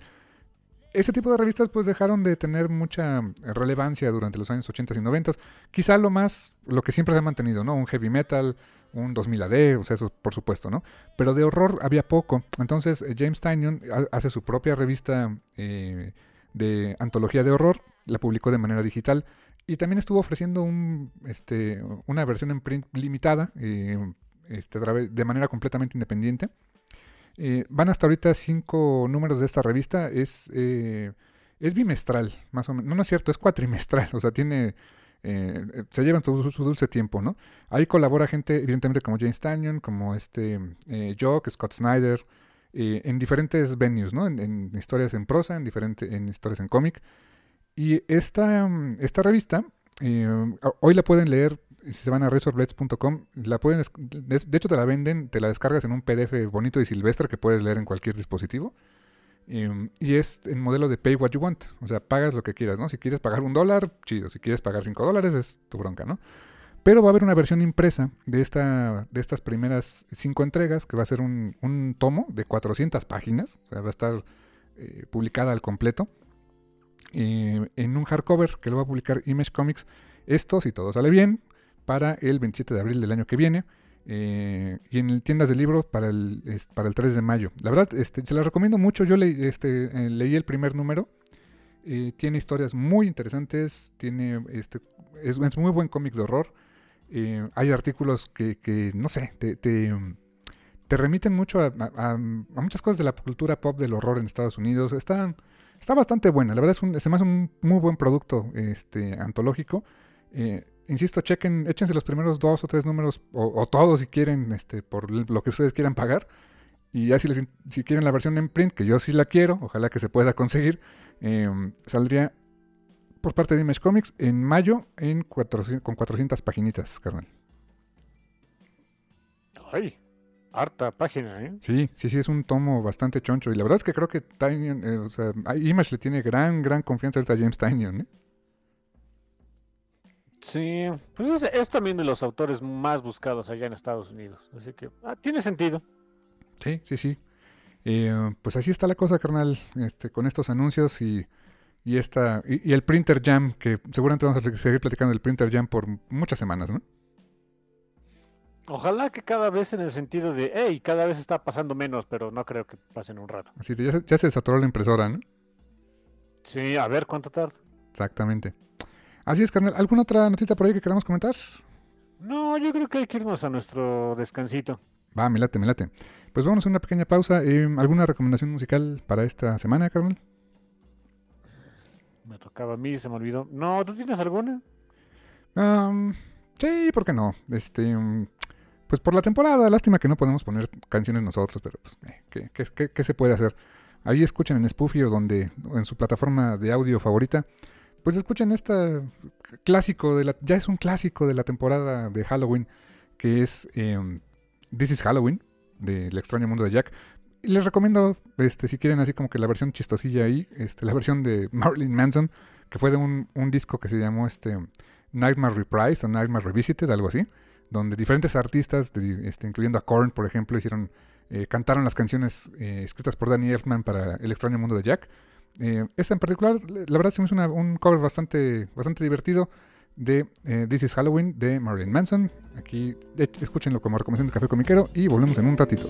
ese tipo de revistas pues dejaron de tener mucha relevancia durante los años 80 y 90. Quizá lo más, lo que siempre se ha mantenido, ¿no? Un heavy metal, un 2000 AD, o sea, eso por supuesto, ¿no? Pero de horror había poco. Entonces eh, James Tynion hace su propia revista eh, de antología de horror, la publicó de manera digital y también estuvo ofreciendo un, este, una versión en print limitada, eh, este, de manera completamente independiente. Eh, van hasta ahorita cinco números de esta revista. Es, eh, es bimestral, más o menos. No, es cierto, es cuatrimestral. O sea, tiene. Eh, se llevan su, dulce tiempo, ¿no? Ahí colabora gente, evidentemente, como James Tannion, como este Jock, Scott Snyder, en diferentes venues, ¿no? En, historias en prosa, en, diferente, en historias en cómic. Y esta, esta revista, hoy la pueden leer si se van a resorblades.com, la pueden, de hecho te la venden, te la descargas en un PDF bonito y silvestre que puedes leer en cualquier dispositivo. Em, y es en modelo de pay what you want, o sea, pagas lo que quieras, ¿no? Si quieres pagar un dólar, chido, si quieres pagar cinco dólares, es tu bronca, ¿no? Pero va a haber una versión impresa de, esta, de estas primeras cinco entregas, que va a ser un, un tomo de 400 páginas, o sea, va a estar eh, publicada al completo, eh, en un hardcover que lo va a publicar Image Comics. Esto, si todo sale bien, para el 27 de abril del año que viene. Eh, y en tiendas de libros para el, para el 3 de mayo. La verdad, este, se las recomiendo mucho. Yo este, eh, leí el primer número. Tiene historias muy interesantes. Tiene, este, es, muy buen cómic de horror. hay artículos que, no sé, te, te, remiten mucho a, muchas cosas de la cultura pop del horror en Estados Unidos. Está, está bastante buena. La verdad, es un, se me hace un muy buen producto este, antológico insisto, chequen, échense los primeros dos o tres números, o, todos si quieren, este, por lo que ustedes quieran pagar. Y ya si, les, si quieren la versión en print, que yo sí la quiero, ojalá que se pueda conseguir, em, saldría por parte de Image Comics en mayo en con 400 paginitas, carnal. Ay, harta página, ¿eh? Sí, sí, sí, es un tomo bastante choncho. Y la verdad es que creo que Tynion, eh, o sea, Image le tiene gran, gran confianza a James Tynion, ¿eh? Sí, pues es, también de los autores más buscados allá en Estados Unidos. Así que ah, tiene sentido. Sí, sí, sí. Eh, pues así está la cosa, carnal, este, con estos anuncios y, y, esta, y, el Printer Jam, que seguramente vamos a seguir platicando del Printer Jam por muchas semanas, ¿no? Ojalá que cada vez en el sentido de, hey, cada vez está pasando menos, pero no creo que pasen un rato. Así ya se, ya se saturó la impresora, ¿no? Sí, a ver cuánto tarda. Exactamente. Así es, carnal. ¿Alguna otra notita por ahí que queramos comentar? No, yo creo que hay que irnos a nuestro descansito. Va, me late, me late. Pues vamos a una pequeña pausa. Eh, ¿Alguna recomendación musical para esta semana, carnal? Me tocaba a mí, se me olvidó. No, ¿tú tienes alguna? sí, ¿por qué no? Este, um, pues por la temporada, lástima que no podemos poner canciones nosotros, pero pues, eh, ¿qué, se puede hacer? Ahí escuchen en Spoofy o donde, en su plataforma de audio favorita, pues escuchen este clásico de la, ya es un clásico de la temporada de Halloween, que es em, This is Halloween, del extraño mundo de Jack. les recomiendo, este, si quieren así como que la versión chistosilla ahí, este, la versión de Marilyn Manson, que fue de un, disco que se llamó este, Nightmare Reprise o Nightmare Revisited, algo así, donde diferentes artistas, este, incluyendo a Korn, por ejemplo, hicieron, eh, cantaron las canciones eh, escritas por Danny Elfman para El extraño mundo de Jack. Eh, esta en particular, la verdad, se hizo un cover bastante, bastante divertido de eh, This is Halloween de Marilyn Manson. Aquí escúchenlo como recomendación de Café Comiquero y volvemos en un ratito.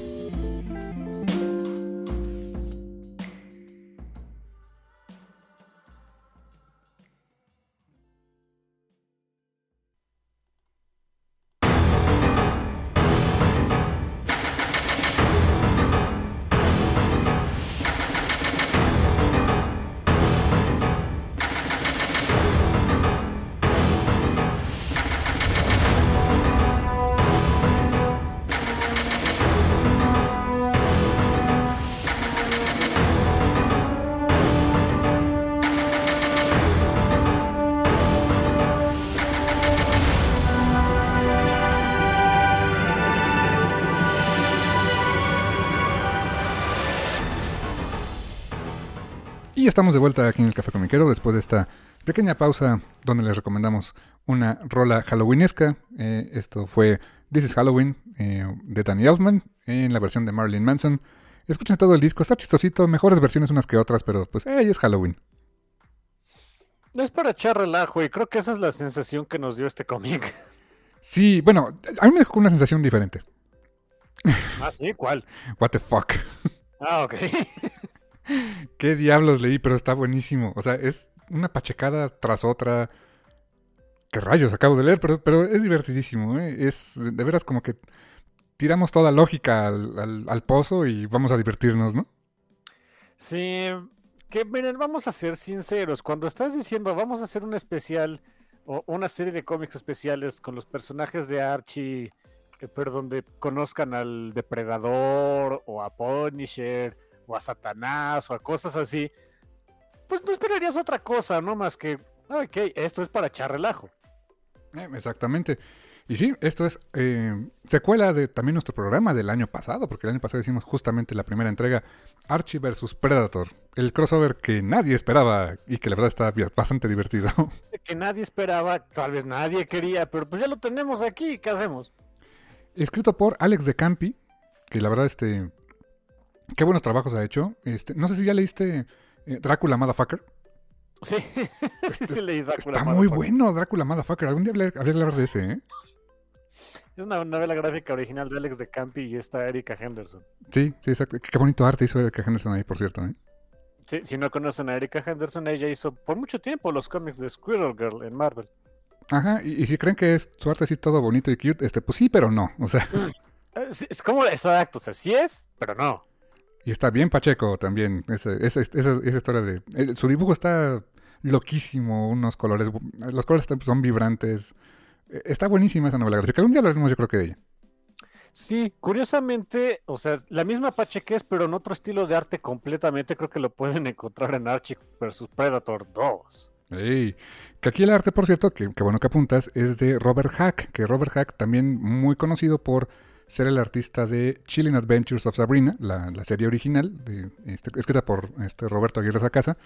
Estamos de vuelta aquí en el Café Comiquero después de esta pequeña pausa donde les recomendamos una rola halloweenesca. Eh, esto fue This is Halloween eh, de Danny Elfman en la versión de Marilyn Manson. Escuchen todo el disco, está chistosito, mejores versiones unas que otras, pero pues eh, es Halloween. Es para echar relajo y creo que esa es la sensación que nos dio este cómic. Sí, bueno, a mí me dejó una sensación diferente. Ah, sí, ¿cuál? What the fuck. Ah, ok. ¿Qué diablos leí? Pero está buenísimo. O sea, es una pachecada tras otra. ¿Qué rayos acabo de leer? Pero, es divertidísimo. ¿eh? Es de veras como que tiramos toda lógica al, pozo y vamos a divertirnos, ¿no? Sí, que miren, vamos a ser sinceros. Cuando estás diciendo vamos a hacer un especial o una serie de cómics especiales con los personajes de Archie, eh, donde conozcan al Depredador o a Punisher o a Satanás o a cosas así, pues no esperarías otra cosa, no más que, ok, esto es para echar relajo. Eh, exactamente. Y sí, esto es eh, secuela de también nuestro programa del año pasado, porque el año pasado hicimos justamente la primera entrega, Archie vs Predator, el crossover que nadie esperaba y que la verdad está bastante divertido. Que nadie esperaba, tal vez nadie quería, pero pues ya lo tenemos aquí, ¿qué hacemos? Escrito por Alex de Campi, que la verdad este Qué buenos trabajos ha hecho. Este, no sé si ya leíste eh, Drácula Motherfucker. Sí, sí, sí leí Drácula Está muy bueno Drácula Motherfucker. Algún día habría que hablar de ese, ¿eh? Es una novela gráfica original de Alex de Campi y está Erika Henderson. Sí, sí, exacto. Qué bonito arte hizo Erika Henderson ahí, por cierto, ¿eh? Sí, si no conocen a Erika Henderson, ella hizo por mucho tiempo los cómics de Squirrel Girl en Marvel. Ajá, y, si creen que es su arte así todo bonito y cute, este, pues sí, pero no, o sea. Eh, es como, exacto, o sea, sí es, pero no. Y está bien Pacheco también, esa, esa, esa, historia de... Eh, su dibujo está loquísimo, unos colores... Los colores son vibrantes. Eh, está buenísima esa novela gráfica. Algún día hablaremos yo creo que de ella. Sí, curiosamente, o sea, la misma es, pero en otro estilo de arte completamente, creo que lo pueden encontrar en Archie vs Predator 2. Ey, que aquí el arte, por cierto, que, que, bueno que apuntas, es de Robert Hack, que Robert Hack también muy conocido por ser el artista de Chilling Adventures of Sabrina, la, serie original, este, escrita por este, Roberto Aguirre Sacasa.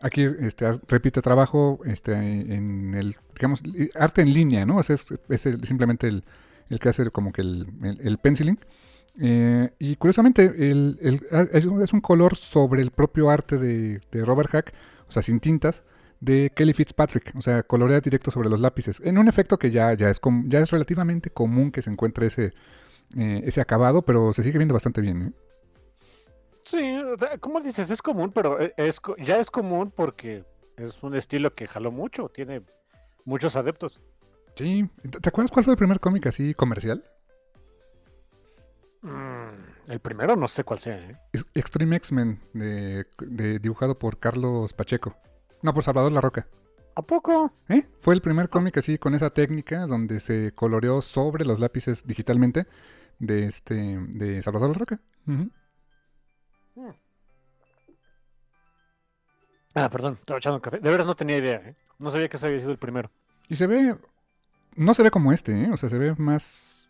Aquí este, repite trabajo en el, digamos, arte en línea, ¿no? Es, es, simplemente el, que hace como que el, penciling. Eh, y curiosamente, es, un- color sobre el propio arte de, Robert Hack, o sea, sin tintas, de Kelly Fitzpatrick. O sea, colorea directo sobre los lápices. En un efecto que ya es relativamente común que se encuentre ese, eh, ese acabado, pero se sigue viendo bastante bien. ¿eh? Sí, como dices, es común, pero e- es, ya es común porque es un estilo que jaló mucho, tiene muchos adeptos. Sí. ¿Te acuerdas cuál fue el primer cómic así comercial? Mm, el primero no sé cuál sea, ¿eh? Extreme X-Men, de, de- dibujado por Carlos Pacheco. No, por Salvador La Roca. ¿A poco? ¿Eh? Fue el primer cómic así con esa técnica donde se coloreó sobre los lápices digitalmente de este de Salvador La Roca. Ah, perdón, estaba echando un café. De veras no tenía idea, ¿eh? No sabía que ese había sido el primero. Y se ve no se ve como este, ¿eh? O sea, se ve más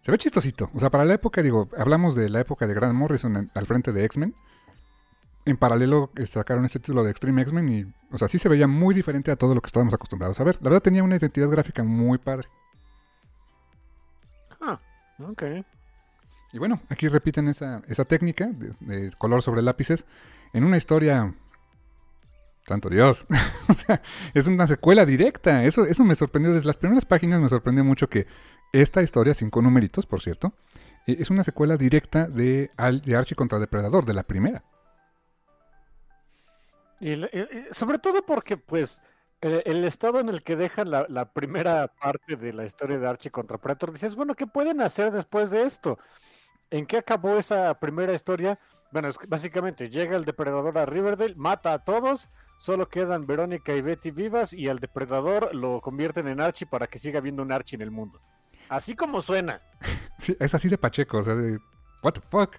se ve chistosito. O sea, para la época, digo, hablamos de la época de Grant Morrison en- al frente de X-Men. En paralelo eh, sacaron este título de Extreme X-Men y, o sea, sí se veía muy diferente a todo lo que estábamos acostumbrados a ver. La verdad tenía una identidad gráfica muy padre. Ok. Y bueno, aquí repiten esa, esa técnica de, de color sobre lápices en una historia. Santo Dios. o sea, es una secuela directa. Eso, eso me sorprendió. Desde las primeras páginas me sorprendió mucho que esta historia, cinco numeritos, por cierto, eh, es una secuela directa de, de Archie contra Depredador, de la primera. Y sobre todo porque, pues, el, estado en el que dejan la, primera parte de la historia de Archie contra Predator, dices, bueno, ¿qué pueden hacer después de esto? ¿En qué acabó esa primera historia? Bueno, es básicamente llega el depredador a Riverdale, mata a todos, solo quedan Verónica y Betty vivas y al depredador lo convierten en Archie para que siga habiendo un Archie en el mundo. Así como suena. Es así de Pacheco, o sea, de. ¿What the fuck?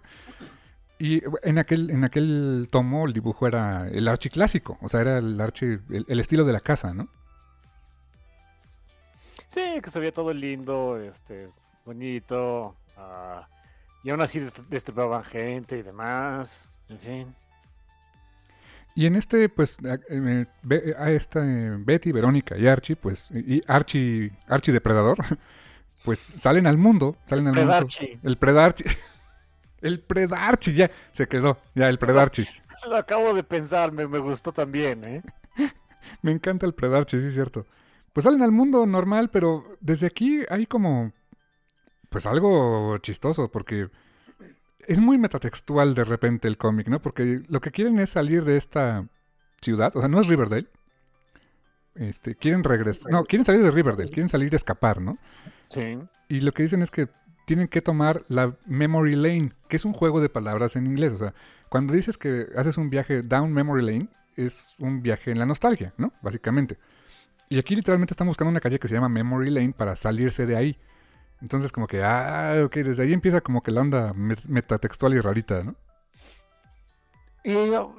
Y en aquel, en aquel tomo el dibujo era el Archie clásico, o sea, era el Archie, el, el estilo de la casa, ¿no? Sí, que se veía todo lindo, este, bonito. ah, y aún así dest- destripaban gente y demás. En fin. Y en este, pues, a, eh, esta eh, Betty, Verónica y Archie, pues, y Archie, Archie Depredador, pues salen al mundo, salen al mundo. El Predarchi. El Predarchi, ya se quedó, ya el Predarchi. Lo acabo de pensar, me, me gustó también, ¿eh? Me encanta el Predarchi, sí es cierto. Pues salen al mundo normal, pero desde aquí hay como, pues algo chistoso, porque es muy metatextual de repente el cómic, ¿no? Porque lo que quieren es salir de esta ciudad, o sea, no es Riverdale. Este, quieren regresar, no, quieren salir de Riverdale, quieren salir a escapar, ¿no? Sí. Y lo que dicen es que tienen que tomar la Memory Lane, que es un juego de palabras en inglés. O sea, cuando dices que haces un viaje down Memory Lane, es un viaje en la nostalgia, ¿no? Básicamente. Y aquí literalmente están buscando una calle que se llama Memory Lane para salirse de ahí. Entonces como que, ah, ok, desde ahí empieza como que la onda met- metatextual y rarita, ¿no? Y yo-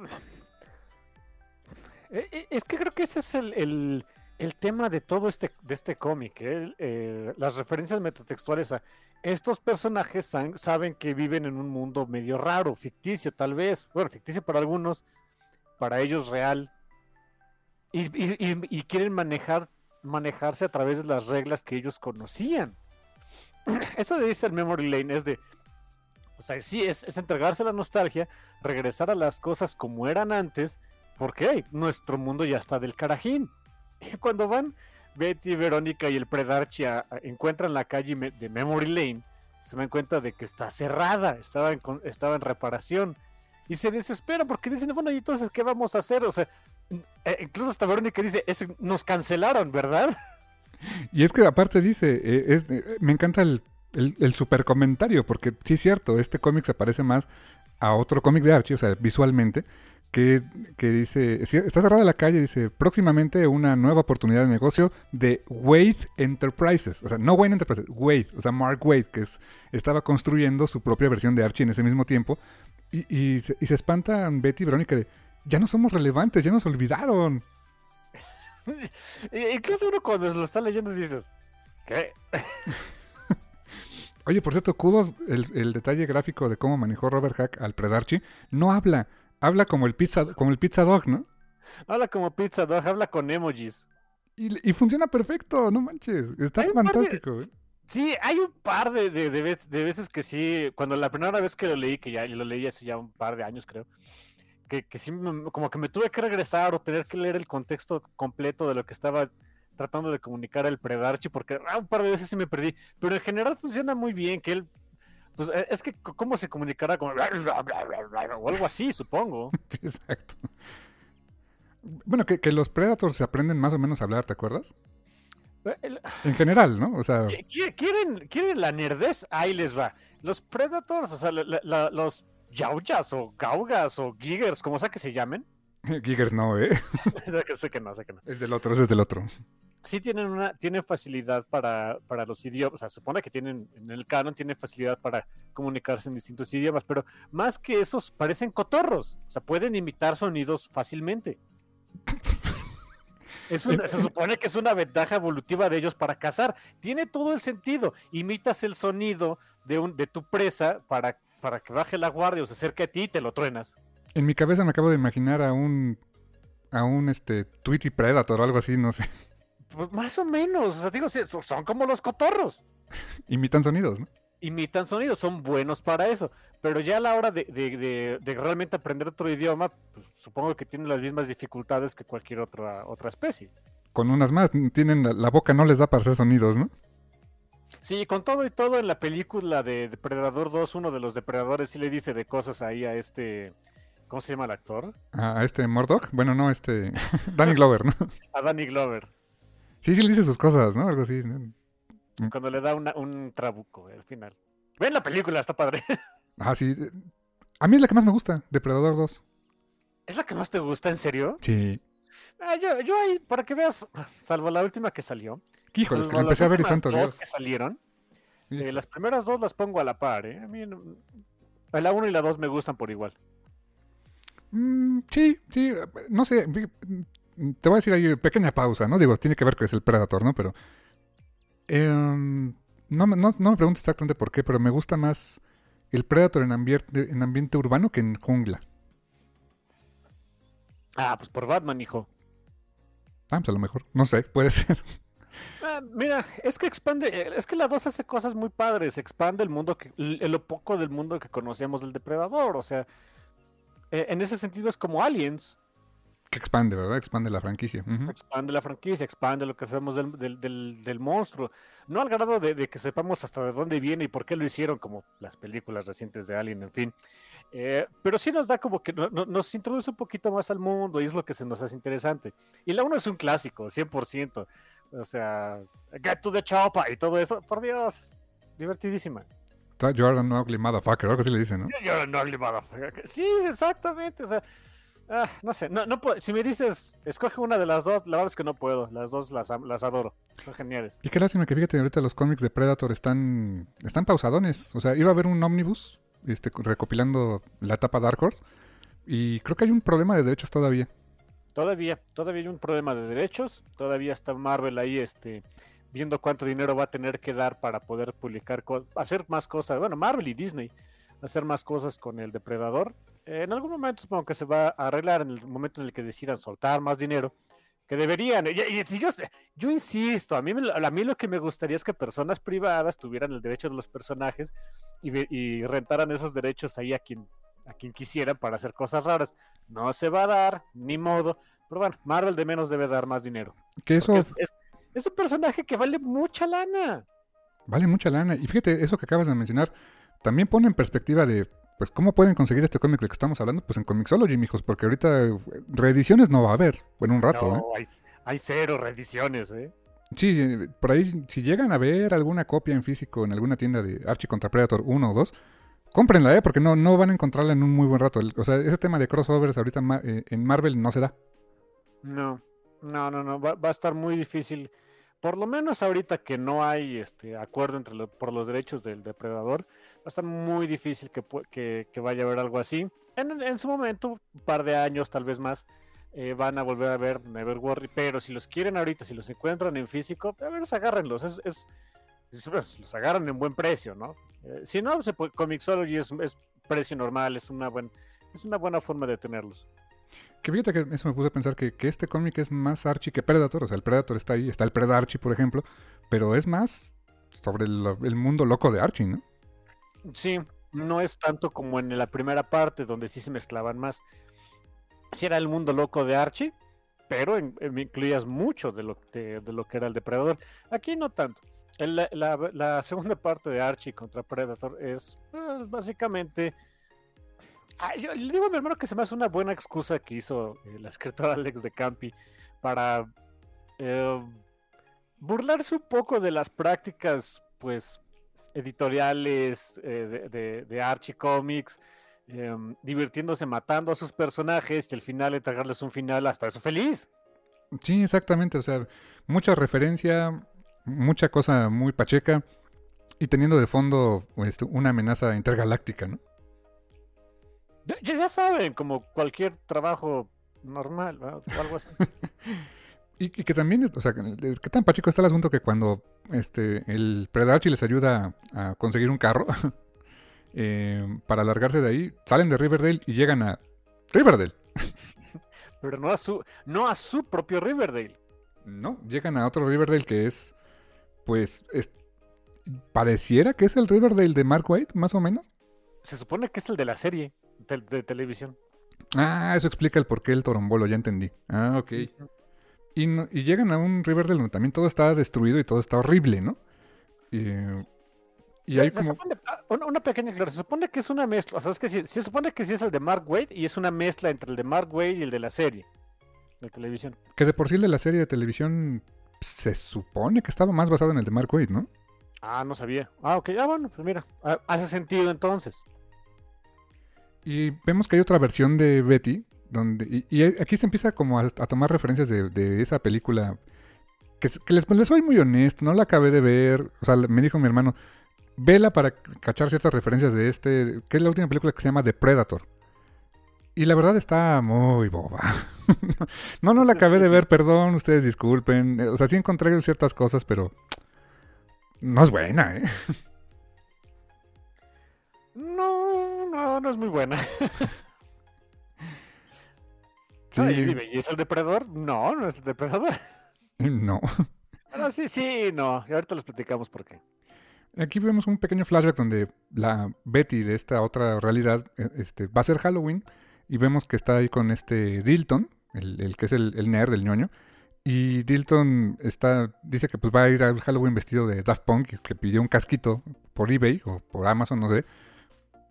Eh, eh, Es que creo que ese es el, el- el tema de todo este, este cómic, ¿eh? Eh, las referencias metatextuales a estos personajes saben que viven en un mundo medio raro, ficticio tal vez, bueno, ficticio para algunos, para ellos real, y, quieren manejar, manejarse a través de las reglas que ellos conocían. Eso de al Memory Lane es de, o sea, sí, es, es entregarse a la nostalgia, regresar a las cosas como eran antes, porque hey, nuestro mundo ya está del carajín. Y cuando van Betty, Verónica y el Predarchi a- a- encuentran la calle de Memory Lane, se dan cuenta de que está cerrada, estaba en, estaba en reparación. Y se desesperan porque dicen, bueno, ¿y entonces qué vamos a hacer? O sea, eh, incluso hasta Verónica dice, "Es- nos cancelaron, ¿verdad? Y es que aparte dice, es- eh, me encanta el, el, el super comentario, porque sí es cierto, este cómic se parece más a otro cómic de Archie, o sea, visualmente, que, que dice, está cerrada la calle, dice, próximamente una nueva oportunidad de negocio de Wade Enterprises, o sea, no Wayne Enterprises, Wade, o sea, Mark Wade, que es, estaba construyendo su propia versión de Archie en ese mismo tiempo, y, y se, y se espantan Betty y Verónica de, ya no somos relevantes, ya nos olvidaron. Incluso uno cuando lo está leyendo dices, ¿qué? Oye, por cierto, kudos el, el detalle gráfico de cómo manejó Robert Hack al Predarchi. No habla, habla como el pizza, como el pizza dog, ¿no? Habla como Pizza Dog, habla con emojis. Y, y funciona perfecto, no manches. Está Hay de- fantástico. ¿eh? Sí, hay un par de, de, de veces que sí, cuando la primera vez que lo leí, que ya lo leí hace ya un par de años creo, que, que sí, como que me tuve que regresar o tener que leer el contexto completo de lo que estaba tratando de comunicar el Predarchi, porque ah, un par de veces sí me perdí, pero en general funciona muy bien, que él, pues eh, es que cómo se comunicará como o algo así, supongo. Sí, exacto. Bueno, que, que los Predators se aprenden más o menos a hablar, ¿te acuerdas? Eh, el- En general, ¿no? O sea, Qui- qui- ¿Quieren, ¿Quieren la nerdez? Ahí les va. Los Predators, o sea, la- la- la- los Yauyas o Gaugas o Giggers, como sea que se llamen. Giggers no, ¿eh? sé que no, sé que no. Es del otro, ese es del otro. Sí tienen una, tienen facilidad para, para los idiomas, o sea, se supone que tienen, en el canon tienen facilidad para comunicarse en distintos idiomas, pero más que esos parecen cotorros, o sea, pueden imitar sonidos fácilmente. Es una- se supone que es una ventaja evolutiva de ellos para cazar. Tiene todo el sentido. Imitas el sonido de, un, de tu presa para, para que baje la guardia o se acerque a ti y te lo truenas. En mi cabeza me acabo de imaginar a un. a un este. Tweety Predator o algo así, no sé. Pues más o menos, o sea, digo, son- como los cotorros. Imitan sonidos, ¿no? imitan sonidos, son buenos para eso. Pero ya a la hora de, de- de- de realmente aprender otro idioma, pues, supongo que tienen las mismas dificultades que cualquier otra, otra especie. Con unas más. Tienen la, la boca no les da para hacer sonidos, ¿no? Sí, con todo y todo en la película de Depredador 2, uno de los depredadores sí le dice de cosas ahí a este... ¿Cómo se llama el actor? A, a este Murdoch. Bueno, no, este. Danny Glover, ¿no? A Danny Glover, Sí, sí le dice sus cosas, ¿no? Algo así. ¿no? cuando le da una- un trabuco al final. Ven la película, está padre. Ah, sí. A mí es la que más me gusta, Depredador 2. ¿Es la que más te gusta, en serio? Sí. Ah, yo, yo ahí, para que veas, salvo la última que salió, Híjoles, que salvo la empecé a ver y santo Dios. que salieron, Sí. Eh, las primeras dos las pongo a la par, ¿eh? A mí no- la 1 y la 2 me gustan por igual. Mm, sí, sí, no sé. Te voy a decir ahí pequeña pausa, ¿no? Digo, tiene que ver es el Predator, ¿no? Pero. em, no, me- no, no me preguntes exactamente por qué, pero me gusta más el Predator en ambiente, en ambiente urbano que en jungla. Ah, pues por Batman, hijo. Ah, pues a lo mejor. No sé, puede ser. Ah, mira, es que expande, eh, es que la 2 hace cosas muy padres, expande el mundo, que, lo poco del mundo que conocíamos del depredador, o sea, eh, en ese sentido es como Aliens, Que expande, ¿verdad? Expande la franquicia. Expande la franquicia, expande lo que sabemos del, del- del- del monstruo, no al grado de, de que sepamos hasta de dónde viene y por qué lo hicieron, como las películas recientes de Alien, en fin, Eh, pero sí nos da como que no- no- nos introduce un poquito más al mundo y es lo que se nos hace interesante. Y la 1 es un clásico, 100%. O sea, Get to the Chopper y todo eso, por Dios, divertidísima. You're an ugly motherfucker, algo así le dicen, ¿no? You're an ugly motherfucker. Sí, exactamente. O sea, ah, no sé, no, no si me dices, escoge una de las dos, la verdad es que no puedo. Las dos las, las adoro. Son geniales. Y qué lástima que fíjate, ahorita los cómics de Predator están, están pausadones. O sea, iba a haber un ómnibus este, recopilando la etapa Dark Horse. Y creo que hay un problema de derechos todavía. Todavía, todavía hay un problema de derechos. Todavía está Marvel ahí, este, viendo cuánto dinero va a tener que dar para poder publicar, hacer más cosas. Bueno, Marvel y Disney, hacer más cosas con el depredador. Eh, en algún momento supongo que se va a arreglar en el momento en el que decidan soltar más dinero. Que deberían. Y, y si yo, yo insisto, a mí, a mí lo que me gustaría es que personas privadas tuvieran el derecho de los personajes y, rentaran esos derechos ahí a quien, a quien quisieran para hacer cosas raras. No se va a dar, ni modo. Pero bueno, Marvel de menos debe dar más dinero. Que eso Es, es- es un personaje que vale mucha lana. vale mucha lana. Y fíjate, eso que acabas de mencionar, también pone en perspectiva de, pues, ¿cómo pueden conseguir este cómic del que estamos hablando? Pues en Comixology, mijos, porque ahorita eh, reediciones no va a haber en un rato, ¿eh? No, hay, hay cero reediciones, ¿eh? Sí, por ahí, si llegan a ver alguna copia en físico en alguna tienda de Archie contra Predator 1 o 2, cómprenla, ¿eh? Porque no, no van a encontrarla en un muy buen rato. O sea, ese tema de crossovers ahorita eh, en Marvel no se da. No, no, no, no. Va, va a estar muy difícil. Por lo menos ahorita que no hay este acuerdo entre lo- por los derechos del depredador, a muy difícil que, que, que vaya a haber algo así. En, su momento, un par de años, tal vez más, eh, van a volver a ver Never Worry. Pero si los quieren ahorita, si los encuentran en físico, a ver, agárrenlos. Es, es, es- pues, los agarran en buen precio, ¿no? Eh, si no, se puede, Comixology es, es precio normal, es una, buen, es una buena forma de tenerlos. Que fíjate que eso me puse a pensar que, que este cómic es más Archie que Predator. O sea, el Predator está ahí, está el Predarchie, por ejemplo, pero es más sobre el mundo loco de Archie, ¿no? Sí, no es tanto como en la primera parte, donde sí se mezclaban más. Sí era el mundo loco de Archie, pero en- incluías mucho de lo, de, lo que era el depredador. Aquí no tanto. La, segunda parte de Archie contra Predator es pues, básicamente. Yo le digo a mi hermano que se me hace una buena excusa que hizo la escritora Alex de Campi para eh, burlarse un poco de las prácticas, pues, editoriales eh, de, de- de Archie Comics, em, divirtiéndose matando a sus personajes y al final entregarles un final hasta eso feliz. Sí, exactamente. O sea, mucha referencia, mucha cosa muy pacheca y teniendo de fondo este, una amenaza intergaláctica, ¿no? Ya, saben, como cualquier trabajo normal ¿verdad? o algo así. Y, y que también, o sea, que tan pacheco está el asunto que cuando este, el Predarchi les ayuda a, a conseguir un carro eh, para alargarse de ahí, salen de Riverdale y llegan a Riverdale. Pero no a su, no a su propio Riverdale. No, llegan a otro Riverdale que es, pues, es- pareciera que es el Riverdale de Mark White, más o menos. Se supone que es el de la serie de, de televisión. Ah, eso explica el por qué el torombolo, ya entendí. Ah, ok. Y, no- y llegan a un Riverdale donde también todo está destruido y todo está horrible, ¿no? Y, y hay Se como... supone- ah, una, una pequeña aclaración. Se supone que es una mezcla. O sea, es que sí- se supone que sí es el de Mark Wade y es una mezcla entre el de Mark Wade y el de la serie de televisión. Que de por sí el de la serie de televisión se supone que estaba más basado en el de Mark Waid, ¿no? Ah, no sabía. Ah, ok. Ah, bueno, pues mira. ah, hace sentido entonces. Y vemos que hay otra versión de Betty, donde y, y aquí se empieza como a, a tomar referencias de, de esa película, que, es- que les, les soy muy honesto, no la acabé de ver, o sea, me dijo mi hermano, vela para cachar ciertas referencias de este, que es la última película que se llama The Predator. Y la verdad está muy boba. no, no la acabé de ver, perdón, ustedes disculpen. O sea, sí encontré ciertas cosas, pero no es buena, ¿eh? No, no, no es muy buena. Sí, ¿y es el depredador? No, no es el depredador. no. Bueno, sí, sí, no. Y ahorita les platicamos por qué. Aquí vemos un pequeño flashback donde la Betty de esta otra realidad eh, este, va a ser Halloween y vemos que está ahí con este Dilton, el, el que es el, el nerd, el ñoño. Y Dilton está, dice que pues va a ir al Halloween vestido de Daft Punk, que pidió un casquito por eBay o por Amazon, no sé,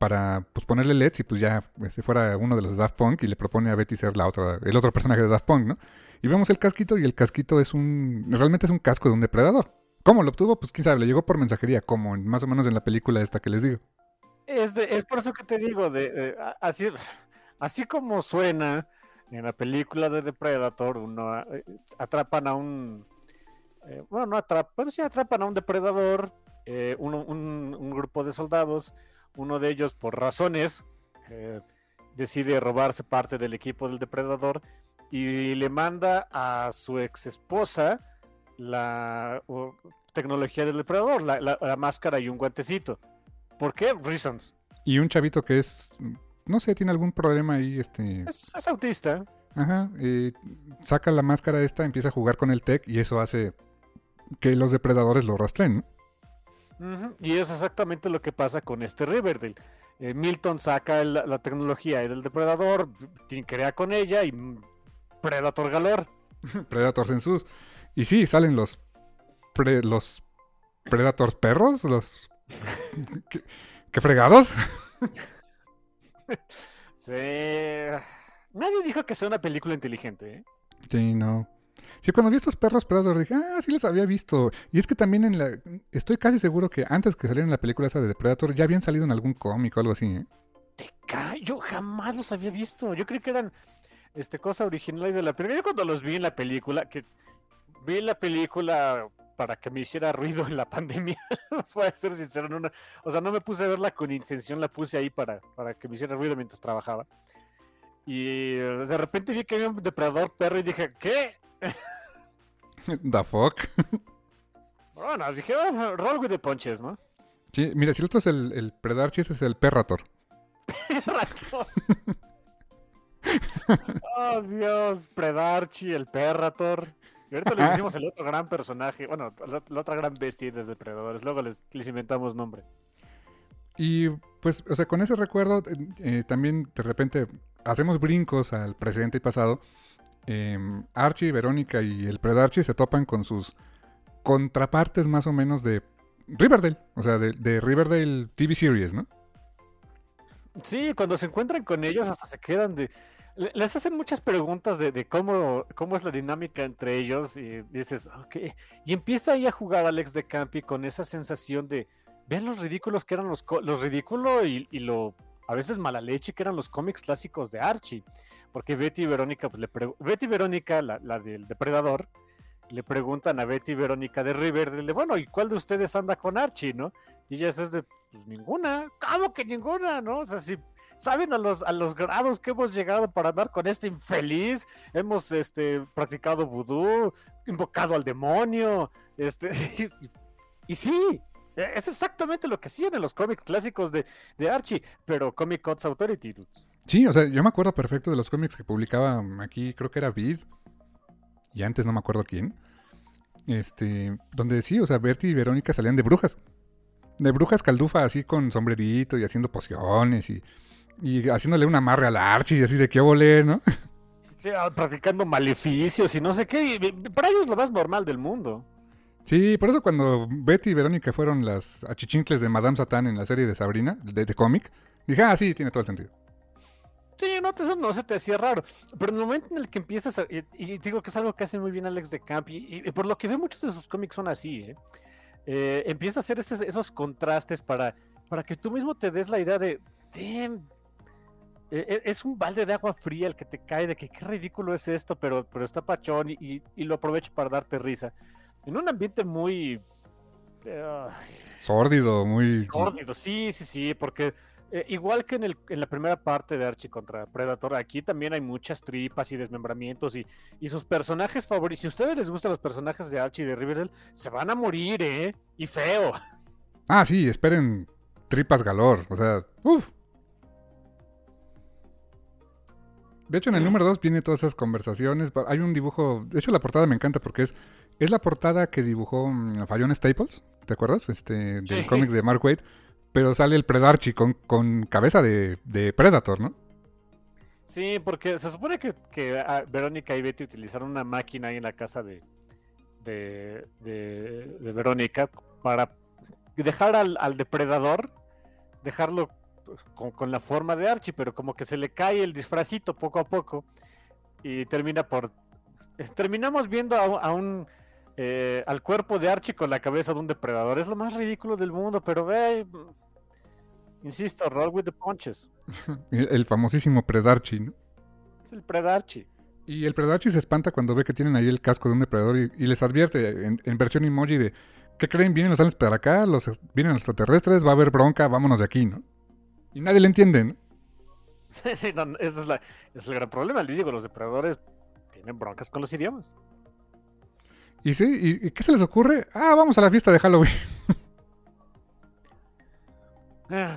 para pues ponerle LEDs y pues ya este, fuera uno de los de Daft Punk y le propone a Betty ser la otra, el otro personaje de Daft Punk, ¿no? Y vemos el casquito y el casquito es un, realmente es un casco de un depredador. ¿Cómo lo obtuvo? Pues quién sabe, le llegó por mensajería, como más o menos en la película esta que les digo. Es, por eso que te digo, de, así, así como suena en la película de Depredator, uno eh, atrapan a un, eh, bueno, no atrapan, pero sí atrapan a un depredador, eh, un, un grupo de soldados, uno de ellos por razones eh, decide robarse parte del equipo del depredador y le manda a su ex esposa la tecnología del depredador, la, la- la máscara y un guantecito. ¿Por qué? Reasons. Y un chavito que es, no sé, tiene algún problema ahí, este... Es, es autista. Ajá, eh, saca la máscara esta, empieza a jugar con el tech y eso hace que los depredadores lo rastreen, ¿no? Y es exactamente lo que pasa con este Riverdale. Eh, Milton saca el- la tecnología del depredador, crea con ella y Predator Galor. Predators en sus. Y sí, salen los, pre- los Predators perros, los... ¿Qué, qué fregados? Sí. Nadie dijo que sea una película inteligente. ¿eh? Sí, no. Sí, cuando vi estos perros Predator dije, ah, sí los había visto. Y es que también en la... Estoy casi seguro que antes que saliera en la película esa de Predator ya habían salido en algún cómic o algo así, ¿eh? Te ca- Yo jamás los había visto. Yo creí que eran este, cosa original de la película. Yo cuando los vi en la película, que vi la película para que me hiciera ruido en la pandemia, voy a ser sincero, no, no- o sea, no me puse a verla con intención, la puse ahí para, para que me hiciera ruido mientras trabajaba. Y de repente vi que había un depredador perro y dije, ¿qué? The fuck. Bueno, dije, "Oh, roll with the punches, ¿no? Sí, mira, si el otro es el, el Predarchi, este es el Perrator. Rato. oh, Dios, Predarchi, el Perrator. Y ahorita les decimos el otro gran personaje, bueno, la, otra gran bestia de depredadores. Luego les, inventamos nombre. Y pues, o sea, con ese recuerdo, eh, eh, también de repente hacemos brincos al presente y pasado. Em, Archie, Verónica y el Predarchie se topan con sus contrapartes más o menos de Riverdale, o sea, de, Riverdale TV Series, ¿no? Sí, cuando se encuentran con ellos hasta se quedan de... Les hacen muchas preguntas de, cómo, cómo es la dinámica entre ellos y dices, ok. Y empieza ahí a jugar Alex de Campi con esa sensación de, vean los ridículos que eran los, los ridículos y, lo a veces mala leche que eran los cómics clásicos de Archie. Porque Betty y Verónica, pues le Betty y Verónica, la, la, del depredador, le preguntan a Betty y Verónica de Riverdale, bueno, ¿y cuál de ustedes anda con Archie, no? Y ella es de, pues ninguna, ¿cómo que ninguna, no? O sea, si saben a los, a los grados que hemos llegado para andar con este infeliz, hemos este, practicado vudú, invocado al demonio, este, y, sí, es exactamente lo que hacían en los cómics clásicos de, de Archie, pero Comic Codes Authority, dudes. Sí, o sea, yo me acuerdo perfecto de los cómics que publicaba aquí, creo que era Vid, y antes no me acuerdo quién, este, donde sí, o sea, Bertie y Verónica salían de brujas de brujas caldufa así con sombrerito y haciendo pociones y, y haciéndole un amarre al Archie y así de qué volé, ¿no? Sí, ah, practicando maleficios y no sé qué. Para ellos es lo más normal del mundo. Sí, por eso cuando Betty y Verónica fueron las achichincles de Madame Satán en la serie de Sabrina, de, de cómic, dije, ah, sí, tiene todo el sentido. Sí, no, eso no se te hacía raro. Pero en el momento en el que empiezas a, y, digo que es algo que hace muy bien Alex de Camp, y, y, por lo que veo muchos de sus cómics son así, ¿eh? eh, empieza a hacer esos, contrastes para, para que tú mismo te des la idea de, e, e, es un balde de agua fría el que te cae, de que qué ridículo es esto, pero, pero está pachón y, lo aprovecho para darte risa. En un ambiente muy... sórdido, muy... Sórdido, sí, sí, sí, porque eh, igual que en, el, en, la primera parte de Archie contra Predator, aquí también hay muchas tripas y desmembramientos y, y sus personajes favoritos. Si a ustedes les gustan los personajes de Archie y de Riverdale, se van a morir, ¿eh? Y feo. Ah, sí, esperen tripas galor. O sea, uff. De hecho, en el número 2 viene todas esas conversaciones. Hay un dibujo. De hecho, la portada me encanta porque es. Es la portada que dibujó mm, Fallon Staples. ¿Te acuerdas? Este. Del cómic de Mark Waid pero sale el Predarchi con, con cabeza de, Predator, ¿no? Sí, porque se supone que, ah, Verónica y Betty utilizaron una máquina ahí en la casa de, de, Verónica para dejar al, depredador, dejarlo con, la forma de Archie, pero como que se le cae el disfrazito poco a poco y termina por... Terminamos viendo a, un... Eh, al cuerpo de Archie con la cabeza de un depredador. Es lo más ridículo del mundo, pero ve, Insisto, roll with the punches. el, famosísimo Predarchi, ¿no? Es el Predarchi. Y el Predarchi se espanta cuando ve que tienen ahí el casco de un depredador y, les advierte en, versión emoji de ¿qué creen? Vienen los aliens para acá, los, vienen los extraterrestres, va a haber bronca, vámonos de aquí, ¿no? Y nadie le entiende, ¿no? ese, es el gran problema. Les digo, los depredadores tienen broncas con los idiomas. ¿Y sí? ¿Y, ¿Y qué se les ocurre? Ah, vamos a la fiesta de Halloween. Eh,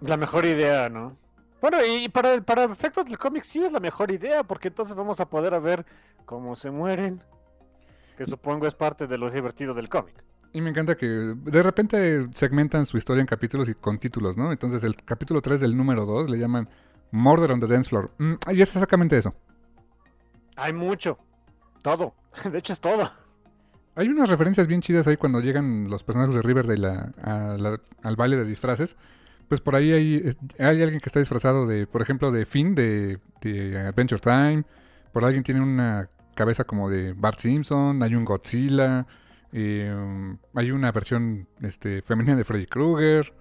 la mejor idea, ¿no? Bueno, y para, para efectos del cómic sí es la mejor idea, porque entonces vamos a poder ver cómo se mueren. Que supongo es parte de lo divertido del cómic. Y me encanta que de repente segmentan su historia en capítulos y con títulos, ¿no? Entonces el capítulo 3 del número 2 le llaman Murder on the Dance Floor. Mm, y es exactamente eso. Hay mucho. Todo. De hecho es todo. Hay unas referencias bien chidas ahí cuando llegan los personajes de Riverdale al baile de disfraces. Pues por ahí hay, hay, alguien que está disfrazado de, por ejemplo, de Finn de, Adventure Time. Por alguien tiene una cabeza como de Bart Simpson. Hay un Godzilla. Eh, hay una versión este, femenina de Freddy Krueger.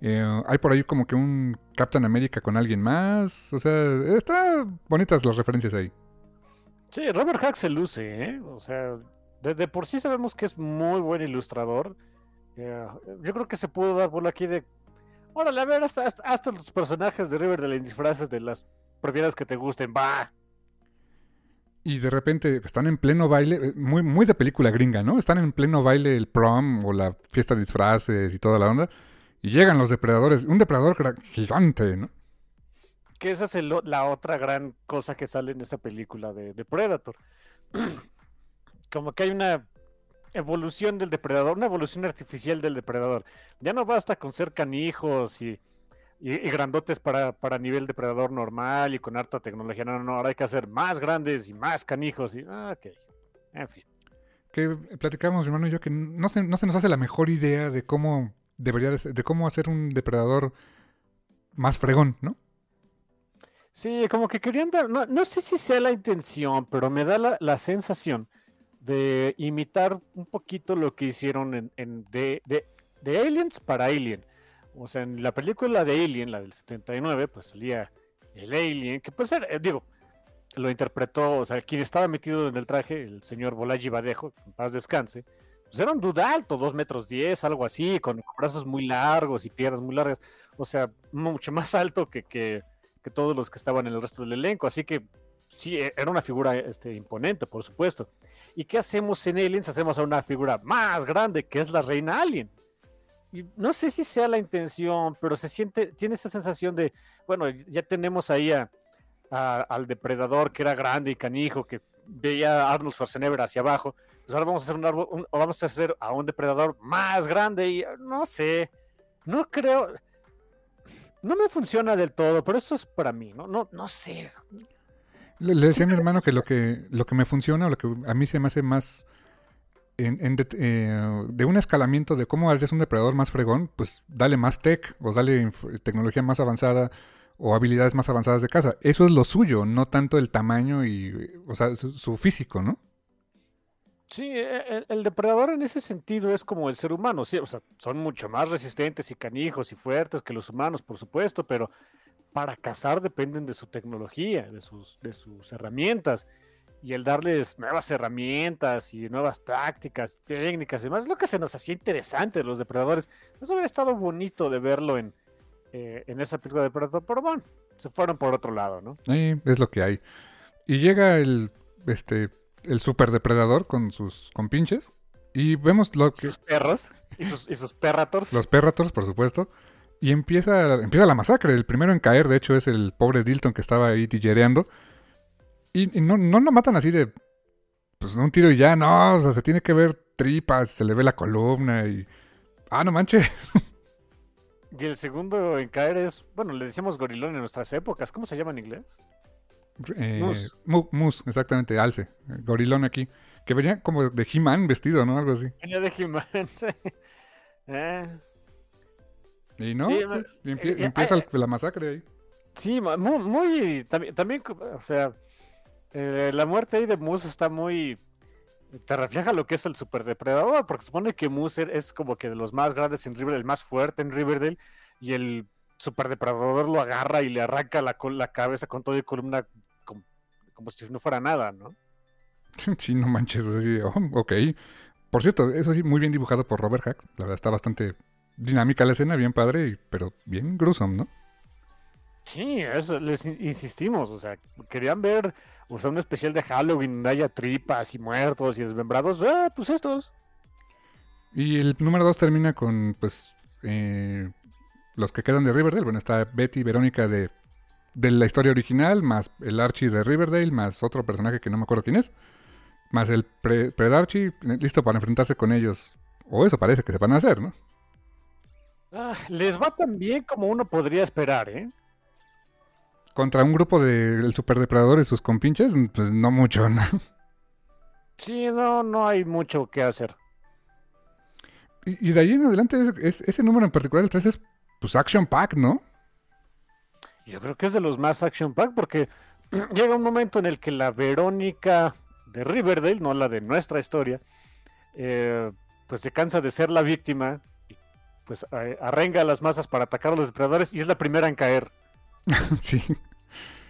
Eh, hay por ahí como que un Captain America con alguien más. O sea, está bonitas las referencias ahí. Sí, Robert Hack se luce, ¿eh? O sea, de, por sí sabemos que es muy buen ilustrador. Eh, yo creo que se pudo dar por aquí de. Órale, a ver, hasta, hasta, los personajes de Riverdale en disfraces de las propiedades que te gusten, va. Y de repente están en pleno baile, eh, muy, muy de película gringa, ¿no? Están en pleno baile el prom o la fiesta de disfraces y toda la onda. Y llegan los depredadores, un depredador gigante, ¿no? Que esa es la otra gran cosa que sale en esa película de, de Predator como que hay una evolución del depredador, una evolución artificial del depredador. Ya no basta con ser canijos y, y, grandotes para, para, nivel depredador normal y con harta tecnología. No, no, no, ahora hay que hacer más grandes y más canijos. Y, ah, ok, en fin. Que platicamos, hermano y yo, que no se, no se nos hace la mejor idea de cómo debería de, de cómo hacer un depredador más fregón, ¿no? Sí, como que querían dar, no, no sé si sea la intención, pero me da la, la sensación de imitar un poquito lo que hicieron en, en de, de, de, Aliens para Alien. O sea, en la película de Alien, la del 79, pues salía el Alien, que pues era, digo, lo interpretó, o sea, quien estaba metido en el traje, el señor Bolaji Badejo, en paz descanse, pues era un duda alto, dos metros diez, algo así, con brazos muy largos y piernas muy largas, o sea, mucho más alto que, que, que todos los que estaban en el resto del elenco, así que sí, e, era una figura este, imponente, por supuesto. ¿Y qué hacemos en Aliens? Hacemos a una figura más grande, que es la reina Alien. Y no sé si sea la intención, pero se siente, tiene esa sensación de, bueno, ya tenemos ahí a, al depredador que era grande y canijo, que veía a Arnold Schwarzenegger hacia abajo. Pues ahora vamos a hacer un, árbol, vamos a hacer a un depredador más grande y no sé, no creo, no me funciona del todo, pero eso es para mí, no, no, no sé. Le, le decía a mi hermano que lo que lo que me funciona, o lo que a mí se me hace más en, en de, eh, de, un escalamiento de cómo harías un depredador más fregón, pues dale más tech o dale tecnología más avanzada o habilidades más avanzadas de caza. Eso es lo suyo, no tanto el tamaño y, o sea, su, su físico, ¿no? Sí, e, el, el, depredador en ese sentido es como el ser humano, sí, o sea, son mucho más resistentes y canijos y fuertes que los humanos, por supuesto, pero para cazar dependen de su tecnología, de sus, de sus herramientas. Y el darles nuevas herramientas y nuevas tácticas, técnicas y demás, es lo que se nos hacía interesante de los depredadores. Eso hubiera estado bonito de verlo en, eh, en esa película de Depredador, pero bueno, se fueron por otro lado, ¿no? Sí, es lo que hay. Y llega el, este, el super depredador con sus compinches y vemos lo que... Sus perros y sus, y sus perrators. Los perrators, por supuesto. Y empieza, empieza la masacre. El primero en caer, de hecho, es el pobre Dilton que estaba ahí tillereando. Y, y no, no lo matan así de. Pues un tiro y ya, no. O sea, se tiene que ver tripas, se le ve la columna y. Ah, no manches. Y el segundo en caer es. Bueno, le decíamos gorilón en nuestras épocas. ¿Cómo se llama en inglés? Eh, mus. mus, exactamente, alce. Gorilón aquí. Que venía como de He-Man vestido, ¿no? Algo así. Venía de He-Man, sí. Eh. Y no, sí, sí, empie eh, empieza eh, la masacre ahí. Sí, muy, muy también, también, o sea, eh, la muerte ahí de Moose está muy, te refleja lo que es el superdepredador, porque supone que Moose es como que de los más grandes en Riverdale, el más fuerte en Riverdale, y el superdepredador lo agarra y le arranca la, la cabeza con todo y columna como, como, si no fuera nada, ¿no? Sí, no manches, así, oh, ok. Por cierto, eso sí, muy bien dibujado por Robert Hack, la verdad está bastante dinámica la escena, bien padre, pero bien gruesome, ¿no? Sí, eso les insistimos, o sea, querían ver, o sea, un especial de Halloween donde haya tripas y muertos y desmembrados, ah, pues estos. Y el número dos termina con, pues, eh, los que quedan de Riverdale. Bueno, está Betty Verónica de, de la historia original, más el Archie de Riverdale, más otro personaje que no me acuerdo quién es, más el Predarchie, listo para enfrentarse con ellos. O eso parece que se van a hacer, ¿no? Ah, les va tan bien como uno podría esperar, ¿eh? Contra un grupo del de superdepredador y sus compinches, pues no mucho, ¿no? Sí, no, no hay mucho que hacer. Y, y de ahí en adelante, es, es, ese número en particular, el 3 es pues Action Pack, ¿no? Yo creo que es de los más Action Pack porque llega un momento en el que la Verónica de Riverdale, no la de nuestra historia, eh, pues se cansa de ser la víctima pues arrenga a las masas para atacar a los depredadores y es la primera en caer. sí.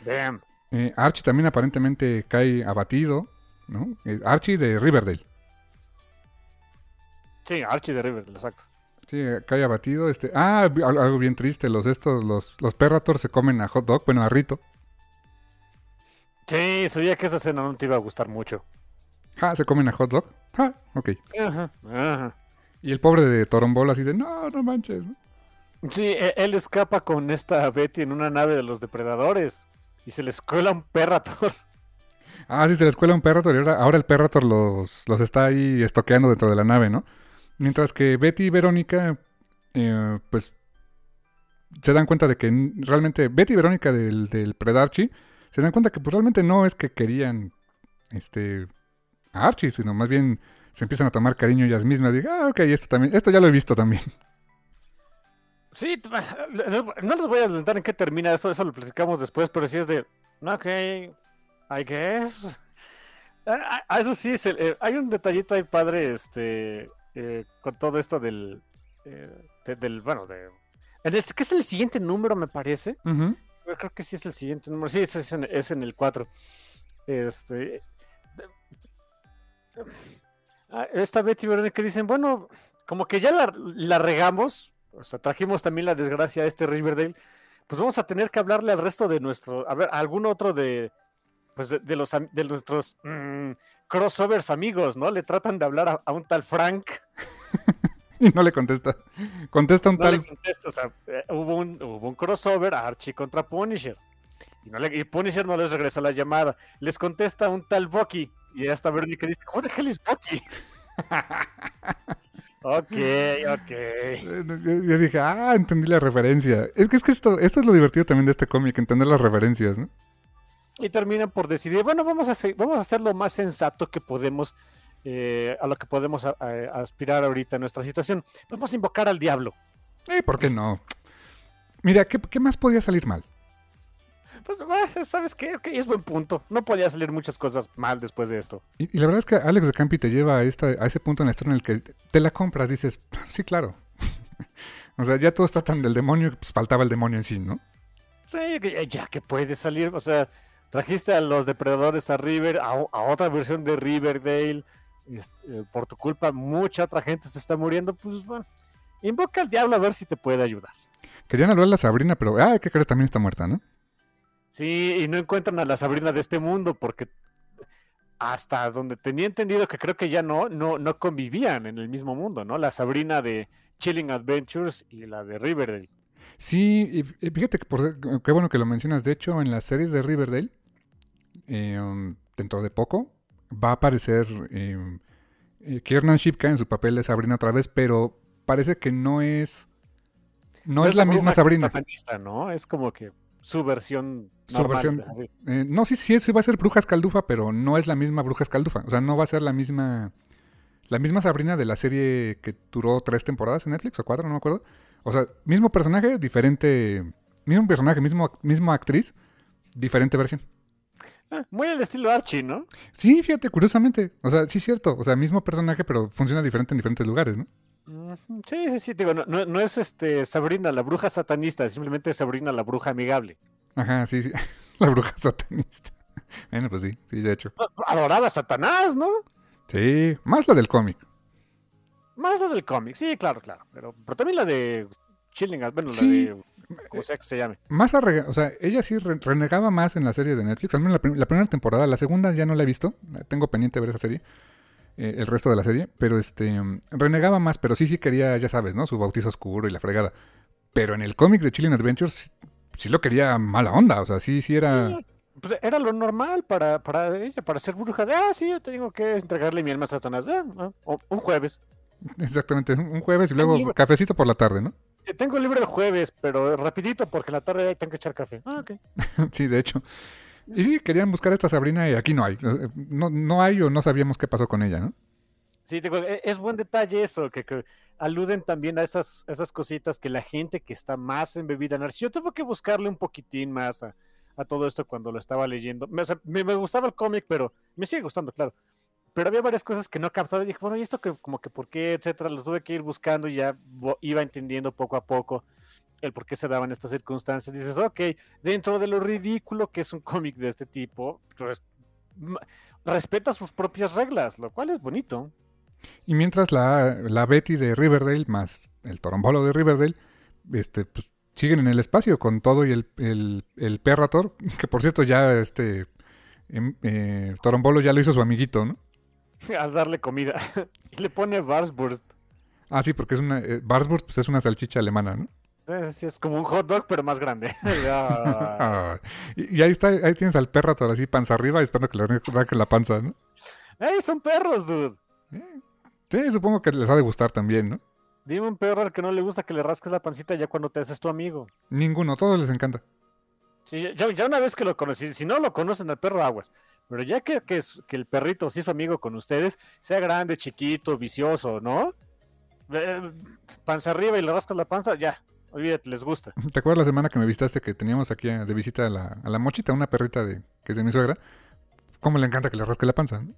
Damn. Eh, Archie también aparentemente cae abatido, ¿no? Eh, Archie de Riverdale. Sí, Archie de Riverdale, exacto. Sí, cae abatido. Este, ah, algo bien triste. Los estos, los, los Perrators se comen a hot dog, bueno, a Rito. Sí, sabía que esa escena no te iba a gustar mucho. Ah, se comen a hot dog. Ah, ok. Ajá, ajá. Y el pobre de Torombol así de, no, no manches. Sí, e, él escapa con esta Betty en una nave de los depredadores y se les cuela un perrator. Ah, sí, se les cuela un Perrator y ahora, ahora el Perrator los, los está ahí estoqueando dentro de la nave, ¿no? Mientras que Betty y Verónica, eh, pues, se dan cuenta de que realmente Betty y Verónica del, del Predarchi se dan cuenta que pues, realmente no es que querían este a Archie, sino más bien se empiezan a tomar cariño ellas mismas. Digo, ah, ok, esto también, esto ya lo he visto también. Sí, no les voy a adelantar en qué termina eso, eso lo platicamos después, pero sí es de, ok, I guess. Ah, ah, eso sí, es el- eh, hay un detallito ahí padre, este, eh, con todo esto del, eh, de- del, bueno, de, en el, que es el siguiente número, me parece. Yo creo que sí es el siguiente número. Sí, es, es en, es en el 4. Este. de- Ah, Esta Betty Verónica dicen, bueno, como que ya la, la regamos, o sea, trajimos también la desgracia a este Riverdale, pues vamos a tener que hablarle al resto de nuestro, a ver, a algún otro de, pues de, de los, de nuestros mm, crossovers amigos, ¿no? Le tratan de hablar a, a un tal Frank, Y no le contesta. Contesta un no tal. le contesta, o sea, eh, hubo, un, hubo un crossover Archie contra Punisher. Y, no le- y Punisher no les regresa la llamada. Les contesta un tal Bucky. Y hasta Verónica dice, ¿Who the hell is Bucky? ok, ok. Yo, yo dije, ah, entendí la referencia. Es que es que esto, esto es lo divertido también de este cómic, entender las referencias, ¿no? Y terminan por decidir, bueno, vamos a hacer, vamos a hacer lo más sensato que podemos, eh, a lo que podemos a- a- aspirar ahorita en nuestra situación. Vamos a invocar al diablo. Eh, ¿por qué no? Mira, ¿qué, qué más podía salir mal? Pues, ah, ¿sabes qué? Ok, es buen punto. No podía salir muchas cosas mal después de esto. Y, y la verdad es que Alex de Campi te lleva a, esta, a ese punto en la historia en el que te la compras, dices, sí, claro. o sea, ya todo está tan del demonio que pues, faltaba el demonio en sí, ¿no? Sí, ya que puede salir, o sea, trajiste a los depredadores a River, a, otra versión de Riverdale, este, eh, por tu culpa mucha otra gente se está muriendo, pues bueno, invoca al diablo a ver si te puede ayudar. Querían hablar a la Sabrina, pero, ah, ¿qué crees? También está muerta, ¿no? Sí, y no encuentran a la Sabrina de este mundo porque hasta donde tenía entendido que creo que ya no, no, no convivían en el mismo mundo, ¿no? La Sabrina de Chilling Adventures y la de Riverdale. Sí, y, fíjate que por, qué bueno que lo mencionas. De hecho, en la serie de Riverdale, eh, um, dentro de poco, va a aparecer eh, eh, Kiernan Shipka en su papel de Sabrina otra vez, pero parece que no es. No, es la misma Sabrina. ¿no? Es como que su versión Su versión- Sabrina. Eh, no, sí, sí, sí va a ser Bruja Escaldufa, pero no es la misma Bruja Escaldufa. O sea, no va a ser la misma. La misma Sabrina de la serie que duró tres temporadas en Netflix o cuatro, no me acuerdo. O sea, mismo personaje, diferente. Mismo personaje, mismo, mismo actriz, diferente versión. Ah, Muy al estilo Archie, ¿no? Sí, fíjate, curiosamente. O sea, sí es cierto. O sea, mismo personaje, pero funciona diferente en diferentes lugares, ¿no? Sí, sí, sí, digo, no, no- no es este Sabrina la bruja satanista, es simplemente Sabrina la bruja amigable. Ajá, sí, sí. La bruja satanista. Bueno, pues sí, sí, de hecho. Adorada a Satanás, ¿no? Sí, más la del cómic. Más la del cómic, sí, claro, claro. Pero, pero también la de Chilling, bueno, Sí. la de. ¿Cómo sea que se llame? Más arrega- o sea, ella sí re- renegaba más en la serie de Netflix, al menos la, prim- la primera temporada, la segunda ya no la he visto, tengo pendiente de ver esa serie, eh, el resto de la serie, pero este, renegaba más, pero sí, sí quería, ya sabes, ¿no? Su bautizo oscuro y la fregada. Pero en el cómic de Chilling Adventures sí lo quería mala onda, o sea, sí, sí era... Pues era lo normal para, para ella, para ser bruja. De, ah, sí, yo tengo que entregarle mi alma a Satanás. Ah, ah, o- un jueves. Exactamente, un jueves y luego cafecito por la tarde, ¿no? Sí, tengo libre el jueves, pero rapidito porque en la tarde tengo que echar café. Ah, ok. sí, de hecho. Y sí, querían buscar a esta Sabrina y aquí no hay. No, no hay o no sabíamos qué pasó con ella, ¿no? Sí, e- es buen detalle eso, que, que aluden también a esas, esas cositas que la gente que está más embebida en Archie, yo tengo que buscarle un poquitín más a, a todo esto cuando lo estaba leyendo. Me, me, gustaba el cómic, pero me sigue gustando, claro. Pero había varias cosas que no captaba y dije, bueno, ¿y esto que, como que por qué, etcétera? Lo tuve que ir buscando y ya iba entendiendo poco a poco el por qué se daban estas circunstancias. Dices, ok, dentro de lo ridículo que es un cómic de este tipo, pues, respeta sus propias reglas, lo cual es bonito. Y mientras la, la Betty de Riverdale más el Torombolo de Riverdale, este, pues, siguen en el espacio con todo y el, el, el Perrator, que por cierto ya este em, eh, Torombolo ya lo hizo su amiguito, ¿no? al darle comida. y le pone Barsburst. Ah, sí, porque es una. Eh, Barsburg, pues es una salchicha alemana, ¿no? Eh, sí, es como un hot dog, pero más grande. Ah, y, y ahí está, ahí tienes al perro así panza arriba esperando que le arranque la panza, ¿no? ¡Ey, son perros, dude! Sí, supongo que les ha de gustar también, ¿no? Dime un perro al que no le gusta que le rasques la pancita ya cuando te haces tu amigo. Ninguno, todos les encanta. Sí, ya, ya una vez que lo conocí, si no lo conocen al perro, aguas. Pero ya que, que, es- que el perrito se hizo amigo con ustedes, sea grande, chiquito, vicioso, ¿no? Eh, panza arriba y le rascas la panza, ya, olvídate, les gusta. ¿Te acuerdas la semana que me visitaste que teníamos aquí de visita a la, a la mochita, una perrita de, que es de mi suegra? ¿Cómo le encanta que le rasque la panza? ¿no?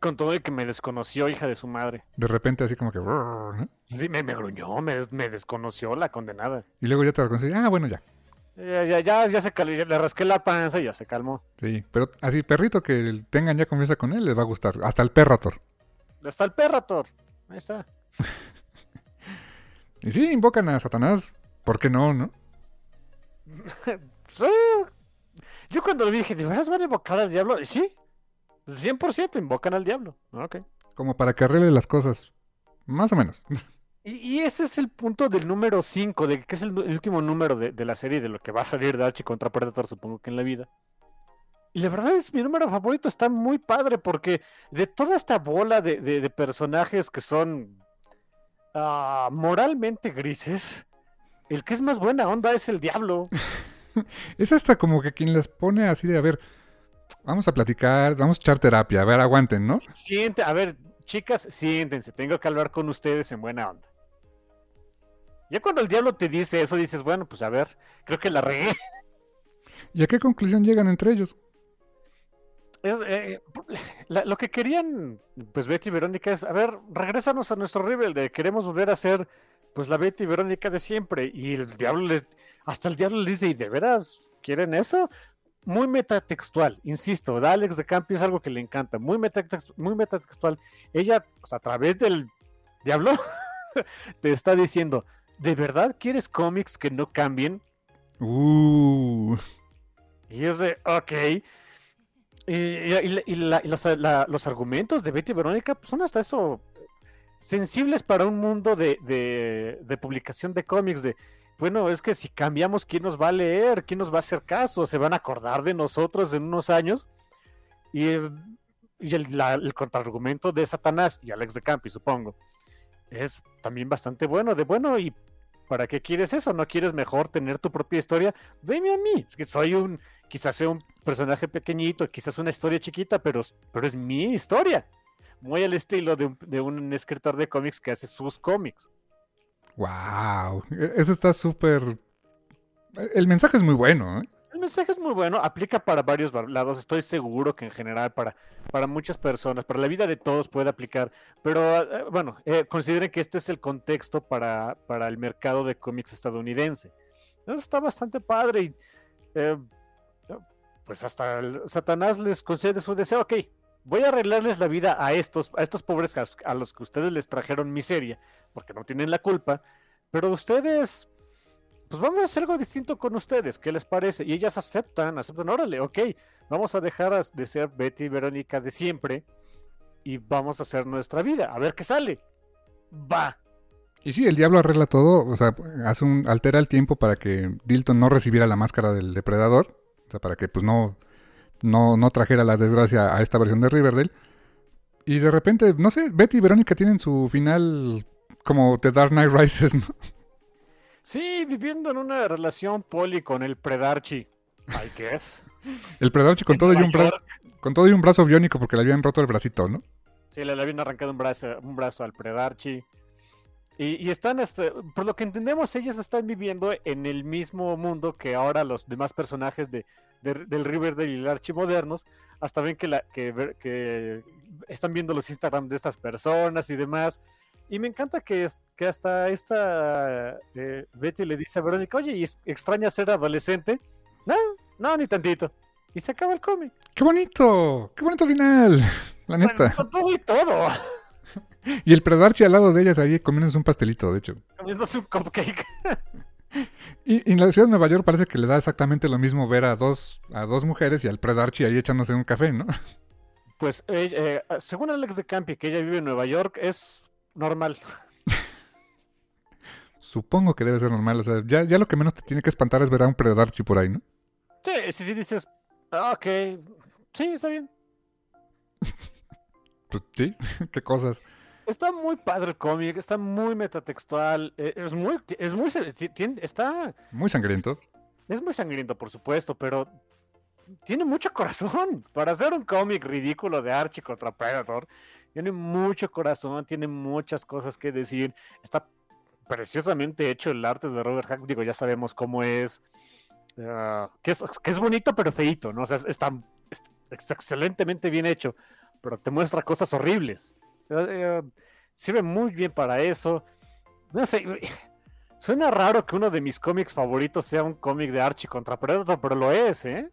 Con todo y que me desconoció, hija de su madre. De repente así como que... ¿no? Sí, me, me gruñó, me, des- me desconoció la condenada. Y luego ya te reconocí, ah, bueno, ya. Ya, ya, ya, ya se calmó, le rasqué la panza y ya se calmó. Sí, pero así, perrito que tengan ya confianza con él, les va a gustar. Hasta el perrator. Está el perrator. Ahí está. Y sí, invocan a Satanás. ¿Por qué no, no? Sí. Yo cuando lo vi dije, ¿de veras van a invocar al diablo? Y Sí, 100% invocan al diablo. Ok. Como para que arregle las cosas. Más o menos. Y, y ese es el punto del número 5, de que es el, último número de, de la serie, de lo que va a salir de Archie contra Predator, supongo que en la vida. Y la verdad es mi número favorito, está muy padre, porque de toda esta bola de, de- de personajes que son ah, moralmente grises, el que es más buena onda es el diablo. Es hasta como que quien les pone así de, a ver, vamos a platicar, vamos a echar terapia, a ver, aguanten, ¿no? Si- Siente, a ver, chicas, siéntense, tengo que hablar con ustedes en buena onda. Ya cuando el diablo te dice eso, dices, bueno, pues a ver, creo que la regué. ¿Y a qué conclusión llegan entre ellos? Es, eh, la- lo que querían, pues Betty y Verónica es, a ver, regrésanos a nuestro Riverdale, queremos volver a ser, pues la Betty y Verónica de siempre. Y el diablo les, hasta el diablo les dice, ¿y de veras quieren eso? Muy metatextual, insisto, de Alex de Campi es algo que le encanta, muy, metatext- muy metatextual. Ella, pues a través del diablo, te está diciendo, ¿de verdad quieres cómics que no cambien? Uh, Y es de, ok. Y, y- y la- y los, la- los argumentos de Betty y Verónica pues, son hasta eso sensibles para un mundo de, de- de publicación de cómics. De, bueno, es que si cambiamos, ¿quién nos va a leer? ¿Quién nos va a hacer caso? ¿Se van a acordar de nosotros en unos años? Y, y el, el contraargumento de Satanás y Alex de Campi, supongo, es también bastante bueno. De bueno, ¿y para qué quieres eso? ¿No quieres mejor tener tu propia historia? Veme a mí. Es que soy un, quizás sea un personaje pequeñito, quizás una historia chiquita, pero, pero es mi historia. Muy al estilo de un, de un escritor de cómics que hace sus cómics. Wow. Eso está súper... El mensaje es muy bueno, ¿eh? El mensaje es muy bueno, aplica para varios lados. Estoy seguro que en general para, para muchas personas, para la vida de todos puede aplicar. Pero eh, bueno, eh, consideren que este es el contexto para, para el mercado de cómics estadounidense. Eso está bastante padre y eh, pues hasta Satanás les concede su deseo. Ok, voy a arreglarles la vida a estos, a estos pobres a los- que ustedes les trajeron miseria, porque no tienen la culpa. Pero ustedes pues vamos a hacer algo distinto con ustedes, ¿qué les parece? Y ellas aceptan, aceptan, órale, ok, vamos a dejar de ser Betty y Verónica de siempre y vamos a hacer nuestra vida, a ver qué sale. Va. Y sí, el diablo arregla todo, o sea, hace un, altera el tiempo para que Dilton no recibiera la máscara del depredador, o sea, para que pues no, no, no trajera la desgracia a esta versión de Riverdale. Y de repente, no sé, Betty y Verónica tienen su final como The Dark Knight Rises, ¿no? Sí, viviendo en una relación poli con el Predarchi. I guess. El Predator con todo, y un Nueva bra- con todo y un brazo biónico porque le habían roto el bracito, ¿no? Sí, le, le habían arrancado un brazo, un brazo al Predarchi. Y, y están, este, por lo que entendemos, ellas están viviendo en el mismo mundo que ahora los demás personajes de, de- del Riverdale y el Archie modernos. Hasta ven que, la, que, que están viendo los Instagram de estas personas y demás. Y me encanta que, es- que hasta esta eh, Betty le dice a Verónica, oye, ¿y extraña ser adolescente? No, no, ni tantito. Y se acaba el cómic. ¡Qué bonito! ¡Qué bonito final! La neta. Bueno, con todo y todo. Y el Predarchi al lado de ellas ahí comiéndose un pastelito, de hecho. Comiéndose un cupcake. Y, y en la ciudad de Nueva York parece que le da exactamente lo mismo ver a dos, a dos mujeres y al Predarchi ahí echándose un café, ¿no? Pues eh, eh, según Alex de Campi, que ella vive en Nueva York, es normal. supongo que debe ser normal. O sea, ya, ya lo que menos te tiene que espantar es ver a un predador por ahí, ¿no? Sí, sí, sí, dices, ah, ok, sí, está bien. Pues sí, qué cosas. Está muy padre el cómic, está muy metatextual, eh, es muy, es muy, está, Muy sangriento. es muy sangriento, por supuesto, pero tiene mucho corazón. Para hacer un cómic ridículo de Archie contra Predator, tiene mucho corazón, tiene muchas cosas que decir. Está preciosamente hecho el arte de Robert Hack. Digo, ya sabemos cómo es. ah, que es, que es bonito, pero feito, ¿no? O sea, es- está, es- es excelentemente bien hecho, pero te muestra cosas horribles. Eh, sirve muy bien para eso. No sé, suena raro que uno de mis cómics favoritos sea un cómic de Archie contra Predator, pero lo es, ¿eh?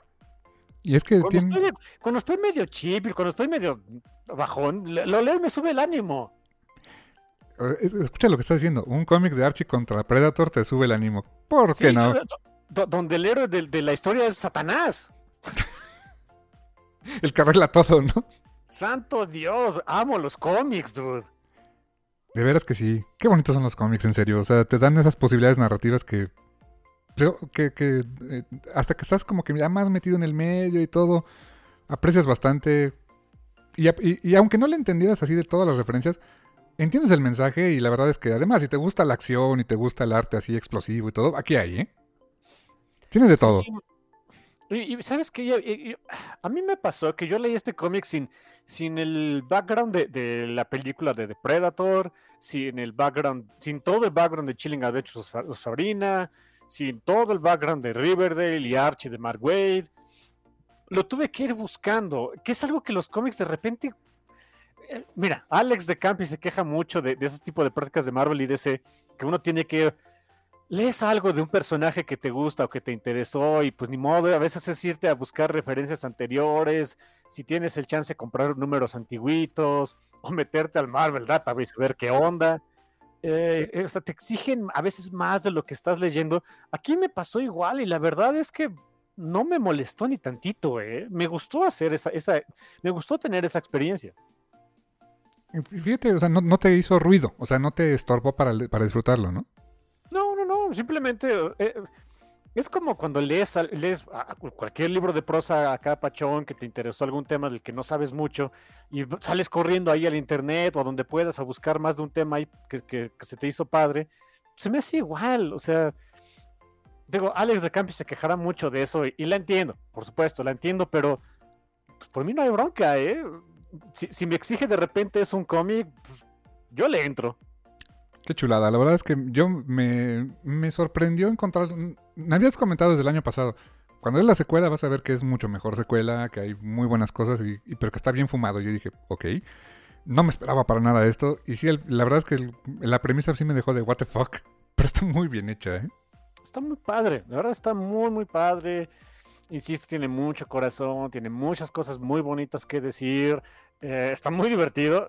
Y es que Cuando, tiene... estoy, cuando estoy medio chip y cuando estoy medio bajón, lo leo y me sube el ánimo. es- Escucha lo que estás diciendo. Un cómic de Archie contra Predator te sube el ánimo. ¿Por qué Sí, no? do- do- donde el héroe de, de la historia es Satanás. El que arregla todo, ¿no? Santo Dios, amo los cómics, dude. De veras que sí. Qué bonitos son los cómics, en serio. O sea, te dan esas posibilidades narrativas que. que, que, eh, hasta que estás como que ya más metido en el medio y todo, aprecias bastante. Y, a- y- y aunque no le entendieras así de todas las referencias, entiendes el mensaje y la verdad es que además, si te gusta la acción y te gusta el arte así explosivo y todo, aquí hay, ¿eh? Tiene de todo. Y, y sabes que a mí me pasó que yo leí este cómic sin, sin el background de, de la película de The Predator, sin el background, sin todo el background de Chilling Adventures of Sabrina, sin todo el background de Riverdale y Archie de Mark Wade. Lo tuve que ir buscando, que es algo que los cómics de repente. eh, Mira, Alex de Campi se queja mucho de, de ese tipo de prácticas de Marvel y DC, que uno tiene que lees algo de un personaje que te gusta o que te interesó y pues ni modo, a veces es irte a buscar referencias anteriores, si tienes el chance de comprar números antiguitos o meterte al Marvel Database a ver qué onda. Eh, eh, o sea, te exigen a veces más de lo que estás leyendo. Aquí me pasó igual y la verdad es que no me molestó ni tantito, ¿eh? Me gustó hacer esa, esa, me gustó tener esa experiencia. Fíjate, o sea, no, no te hizo ruido, o sea, no te estorbó para, para disfrutarlo, ¿no? No, no, no, simplemente eh, es como cuando lees, lees cualquier libro de prosa acá, Pachón, que te interesó algún tema del que no sabes mucho y sales corriendo ahí al internet o a donde puedas a buscar más de un tema ahí que, se te hizo padre. Se me hace igual, o sea, digo, Alex de Campi se quejará mucho de eso y, la entiendo, por supuesto, la entiendo, pero pues, por mí no hay bronca, ¿eh? Si, si me exige de repente es un cómic, pues, yo le entro. Qué chulada. La verdad es que yo me, me sorprendió encontrar. Me habías comentado desde el año pasado. Cuando es la secuela vas a ver que es mucho mejor secuela, que hay muy buenas cosas, y, pero que está bien fumado. Yo dije, ok. No me esperaba para nada esto. Y sí, la verdad es que la premisa sí me dejó de what the fuck. Pero está muy bien hecha, ¿eh? Está muy padre, la verdad está muy, muy padre. Insisto, tiene mucho corazón, tiene muchas cosas muy bonitas que decir. eh, está muy divertido.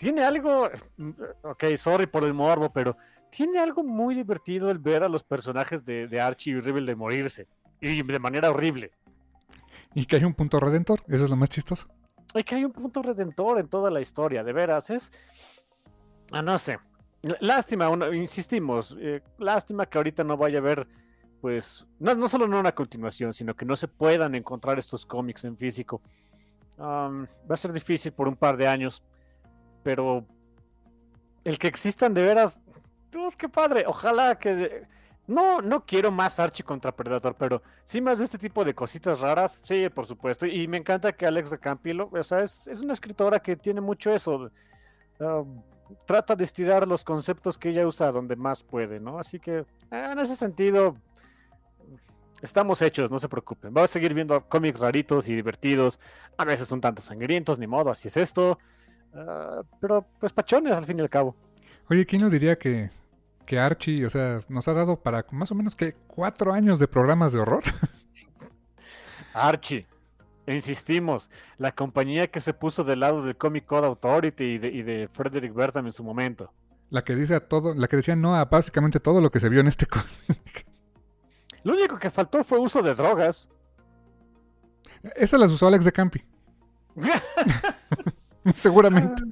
Tiene algo, ok, sorry por el morbo, pero tiene algo muy divertido el ver a los personajes de, de Archie y Rebel de morirse. Y de manera horrible. Y que hay un punto redentor. Eso es lo más chistoso. Y que hay un punto redentor en toda la historia, de veras. Es. Ah, no sé. Lástima, uno- insistimos. eh, lástima que ahorita no vaya a haber, pues. No, no solo no una continuación, sino que no se puedan encontrar estos cómics en físico. Va a ser difícil por un par de años. Pero. El que existan de veras. ¡Uf, qué padre! Ojalá que. No, no quiero más Archie contra Predator, pero sí más de este tipo de cositas raras, sí, por supuesto. Y me encanta que Alex de Campilo, o sea, es, es una escritora que tiene mucho eso. ah, trata de estirar los conceptos que ella usa donde más puede, ¿no? Así que, ah, en ese sentido, estamos hechos, no se preocupen. Vamos a seguir viendo cómics raritos y divertidos. A veces son tanto sangrientos, ni modo, así es esto. Ah, pero, pues, pachones al fin y al cabo. Oye, ¿quién nos diría que, que Archie, o sea, nos ha dado para más o menos que cuatro años de programas de horror? Archie, insistimos, la compañía que se puso del lado del Comic Code Authority y de, y de Frederick Bertham en su momento. La que dice a todo, la que decía no a básicamente todo lo que se vio en este cómic. Lo único que faltó fue uso de drogas. Esas las usó Alex de Campi. Seguramente.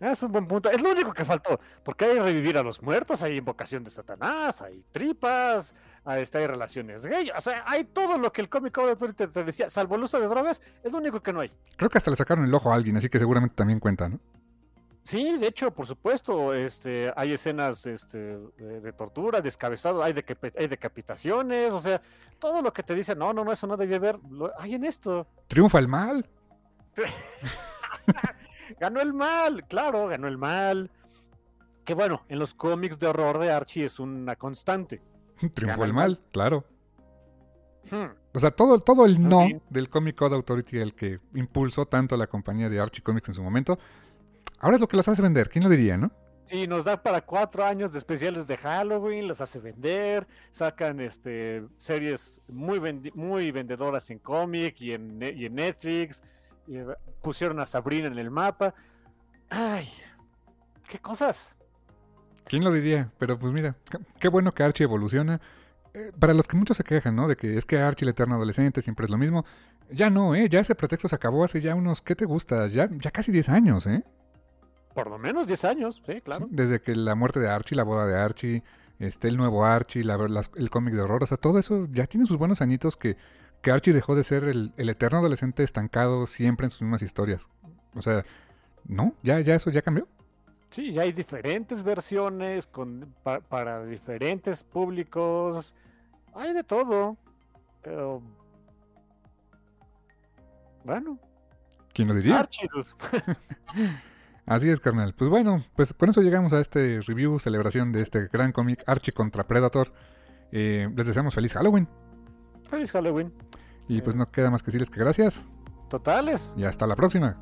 Es un buen punto. Es lo único que faltó. Porque hay revivir a los muertos, hay invocación de Satanás, hay tripas, hay, hay relaciones gay. O sea, hay todo lo que el cómic Authority te, te decía, salvo el uso de drogas, es lo único que no hay. Creo que hasta le sacaron el ojo a alguien, así que seguramente también cuenta, ¿no? Sí, de hecho, por supuesto, este, hay escenas este, de, de tortura, descabezado, hay, decapi- hay decapitaciones, o sea, todo lo que te dicen, no, no, no, eso no debía haber, lo hay en esto. Triunfa el mal. Ganó el mal, claro, ganó el mal. Que bueno, en los cómics de horror de Archie es una constante. Triunfó el mal, claro. Hmm. O sea, todo, todo el no Ok. del Comic Code Authority, el que impulsó tanto la compañía de Archie Comics en su momento, ahora es lo que los hace vender. ¿Quién lo diría, no? Sí, nos da para cuatro años de especiales de Halloween, las hace vender, sacan este series muy vendi- muy vendedoras en cómic y en, y en Netflix, y, pusieron a Sabrina en el mapa. Ay, qué cosas. ¿Quién lo diría? Pero pues mira, qué- bueno que Archie evoluciona. Eh, para los que muchos se quejan, ¿no? De que es que Archie el eterno adolescente siempre es lo mismo. Ya no, ¿eh? Ya ese pretexto se acabó hace ya unos, ¿qué te gusta? Ya, ya casi 10 años, ¿eh? Por lo menos 10 años, sí, claro. Sí, Desde que la muerte de Archie, la boda de Archie, este, el nuevo Archie, la, el cómic de horror, o sea, todo eso ya tiene sus buenos añitos que, que Archie dejó de ser el, el eterno adolescente estancado siempre en sus mismas historias. O sea, no, ya, ya eso ya cambió. Sí, y hay diferentes versiones con, pa- para diferentes públicos. Hay de todo. Pero. Bueno, ¿Quién lo diría? Archidus. Así es, carnal. Pues bueno, pues con eso llegamos a este review, celebración de este gran cómic Archie contra Predator. Eh, les deseamos feliz Halloween. Feliz Halloween. Y pues no queda más que decirles que gracias Totales. y hasta la próxima.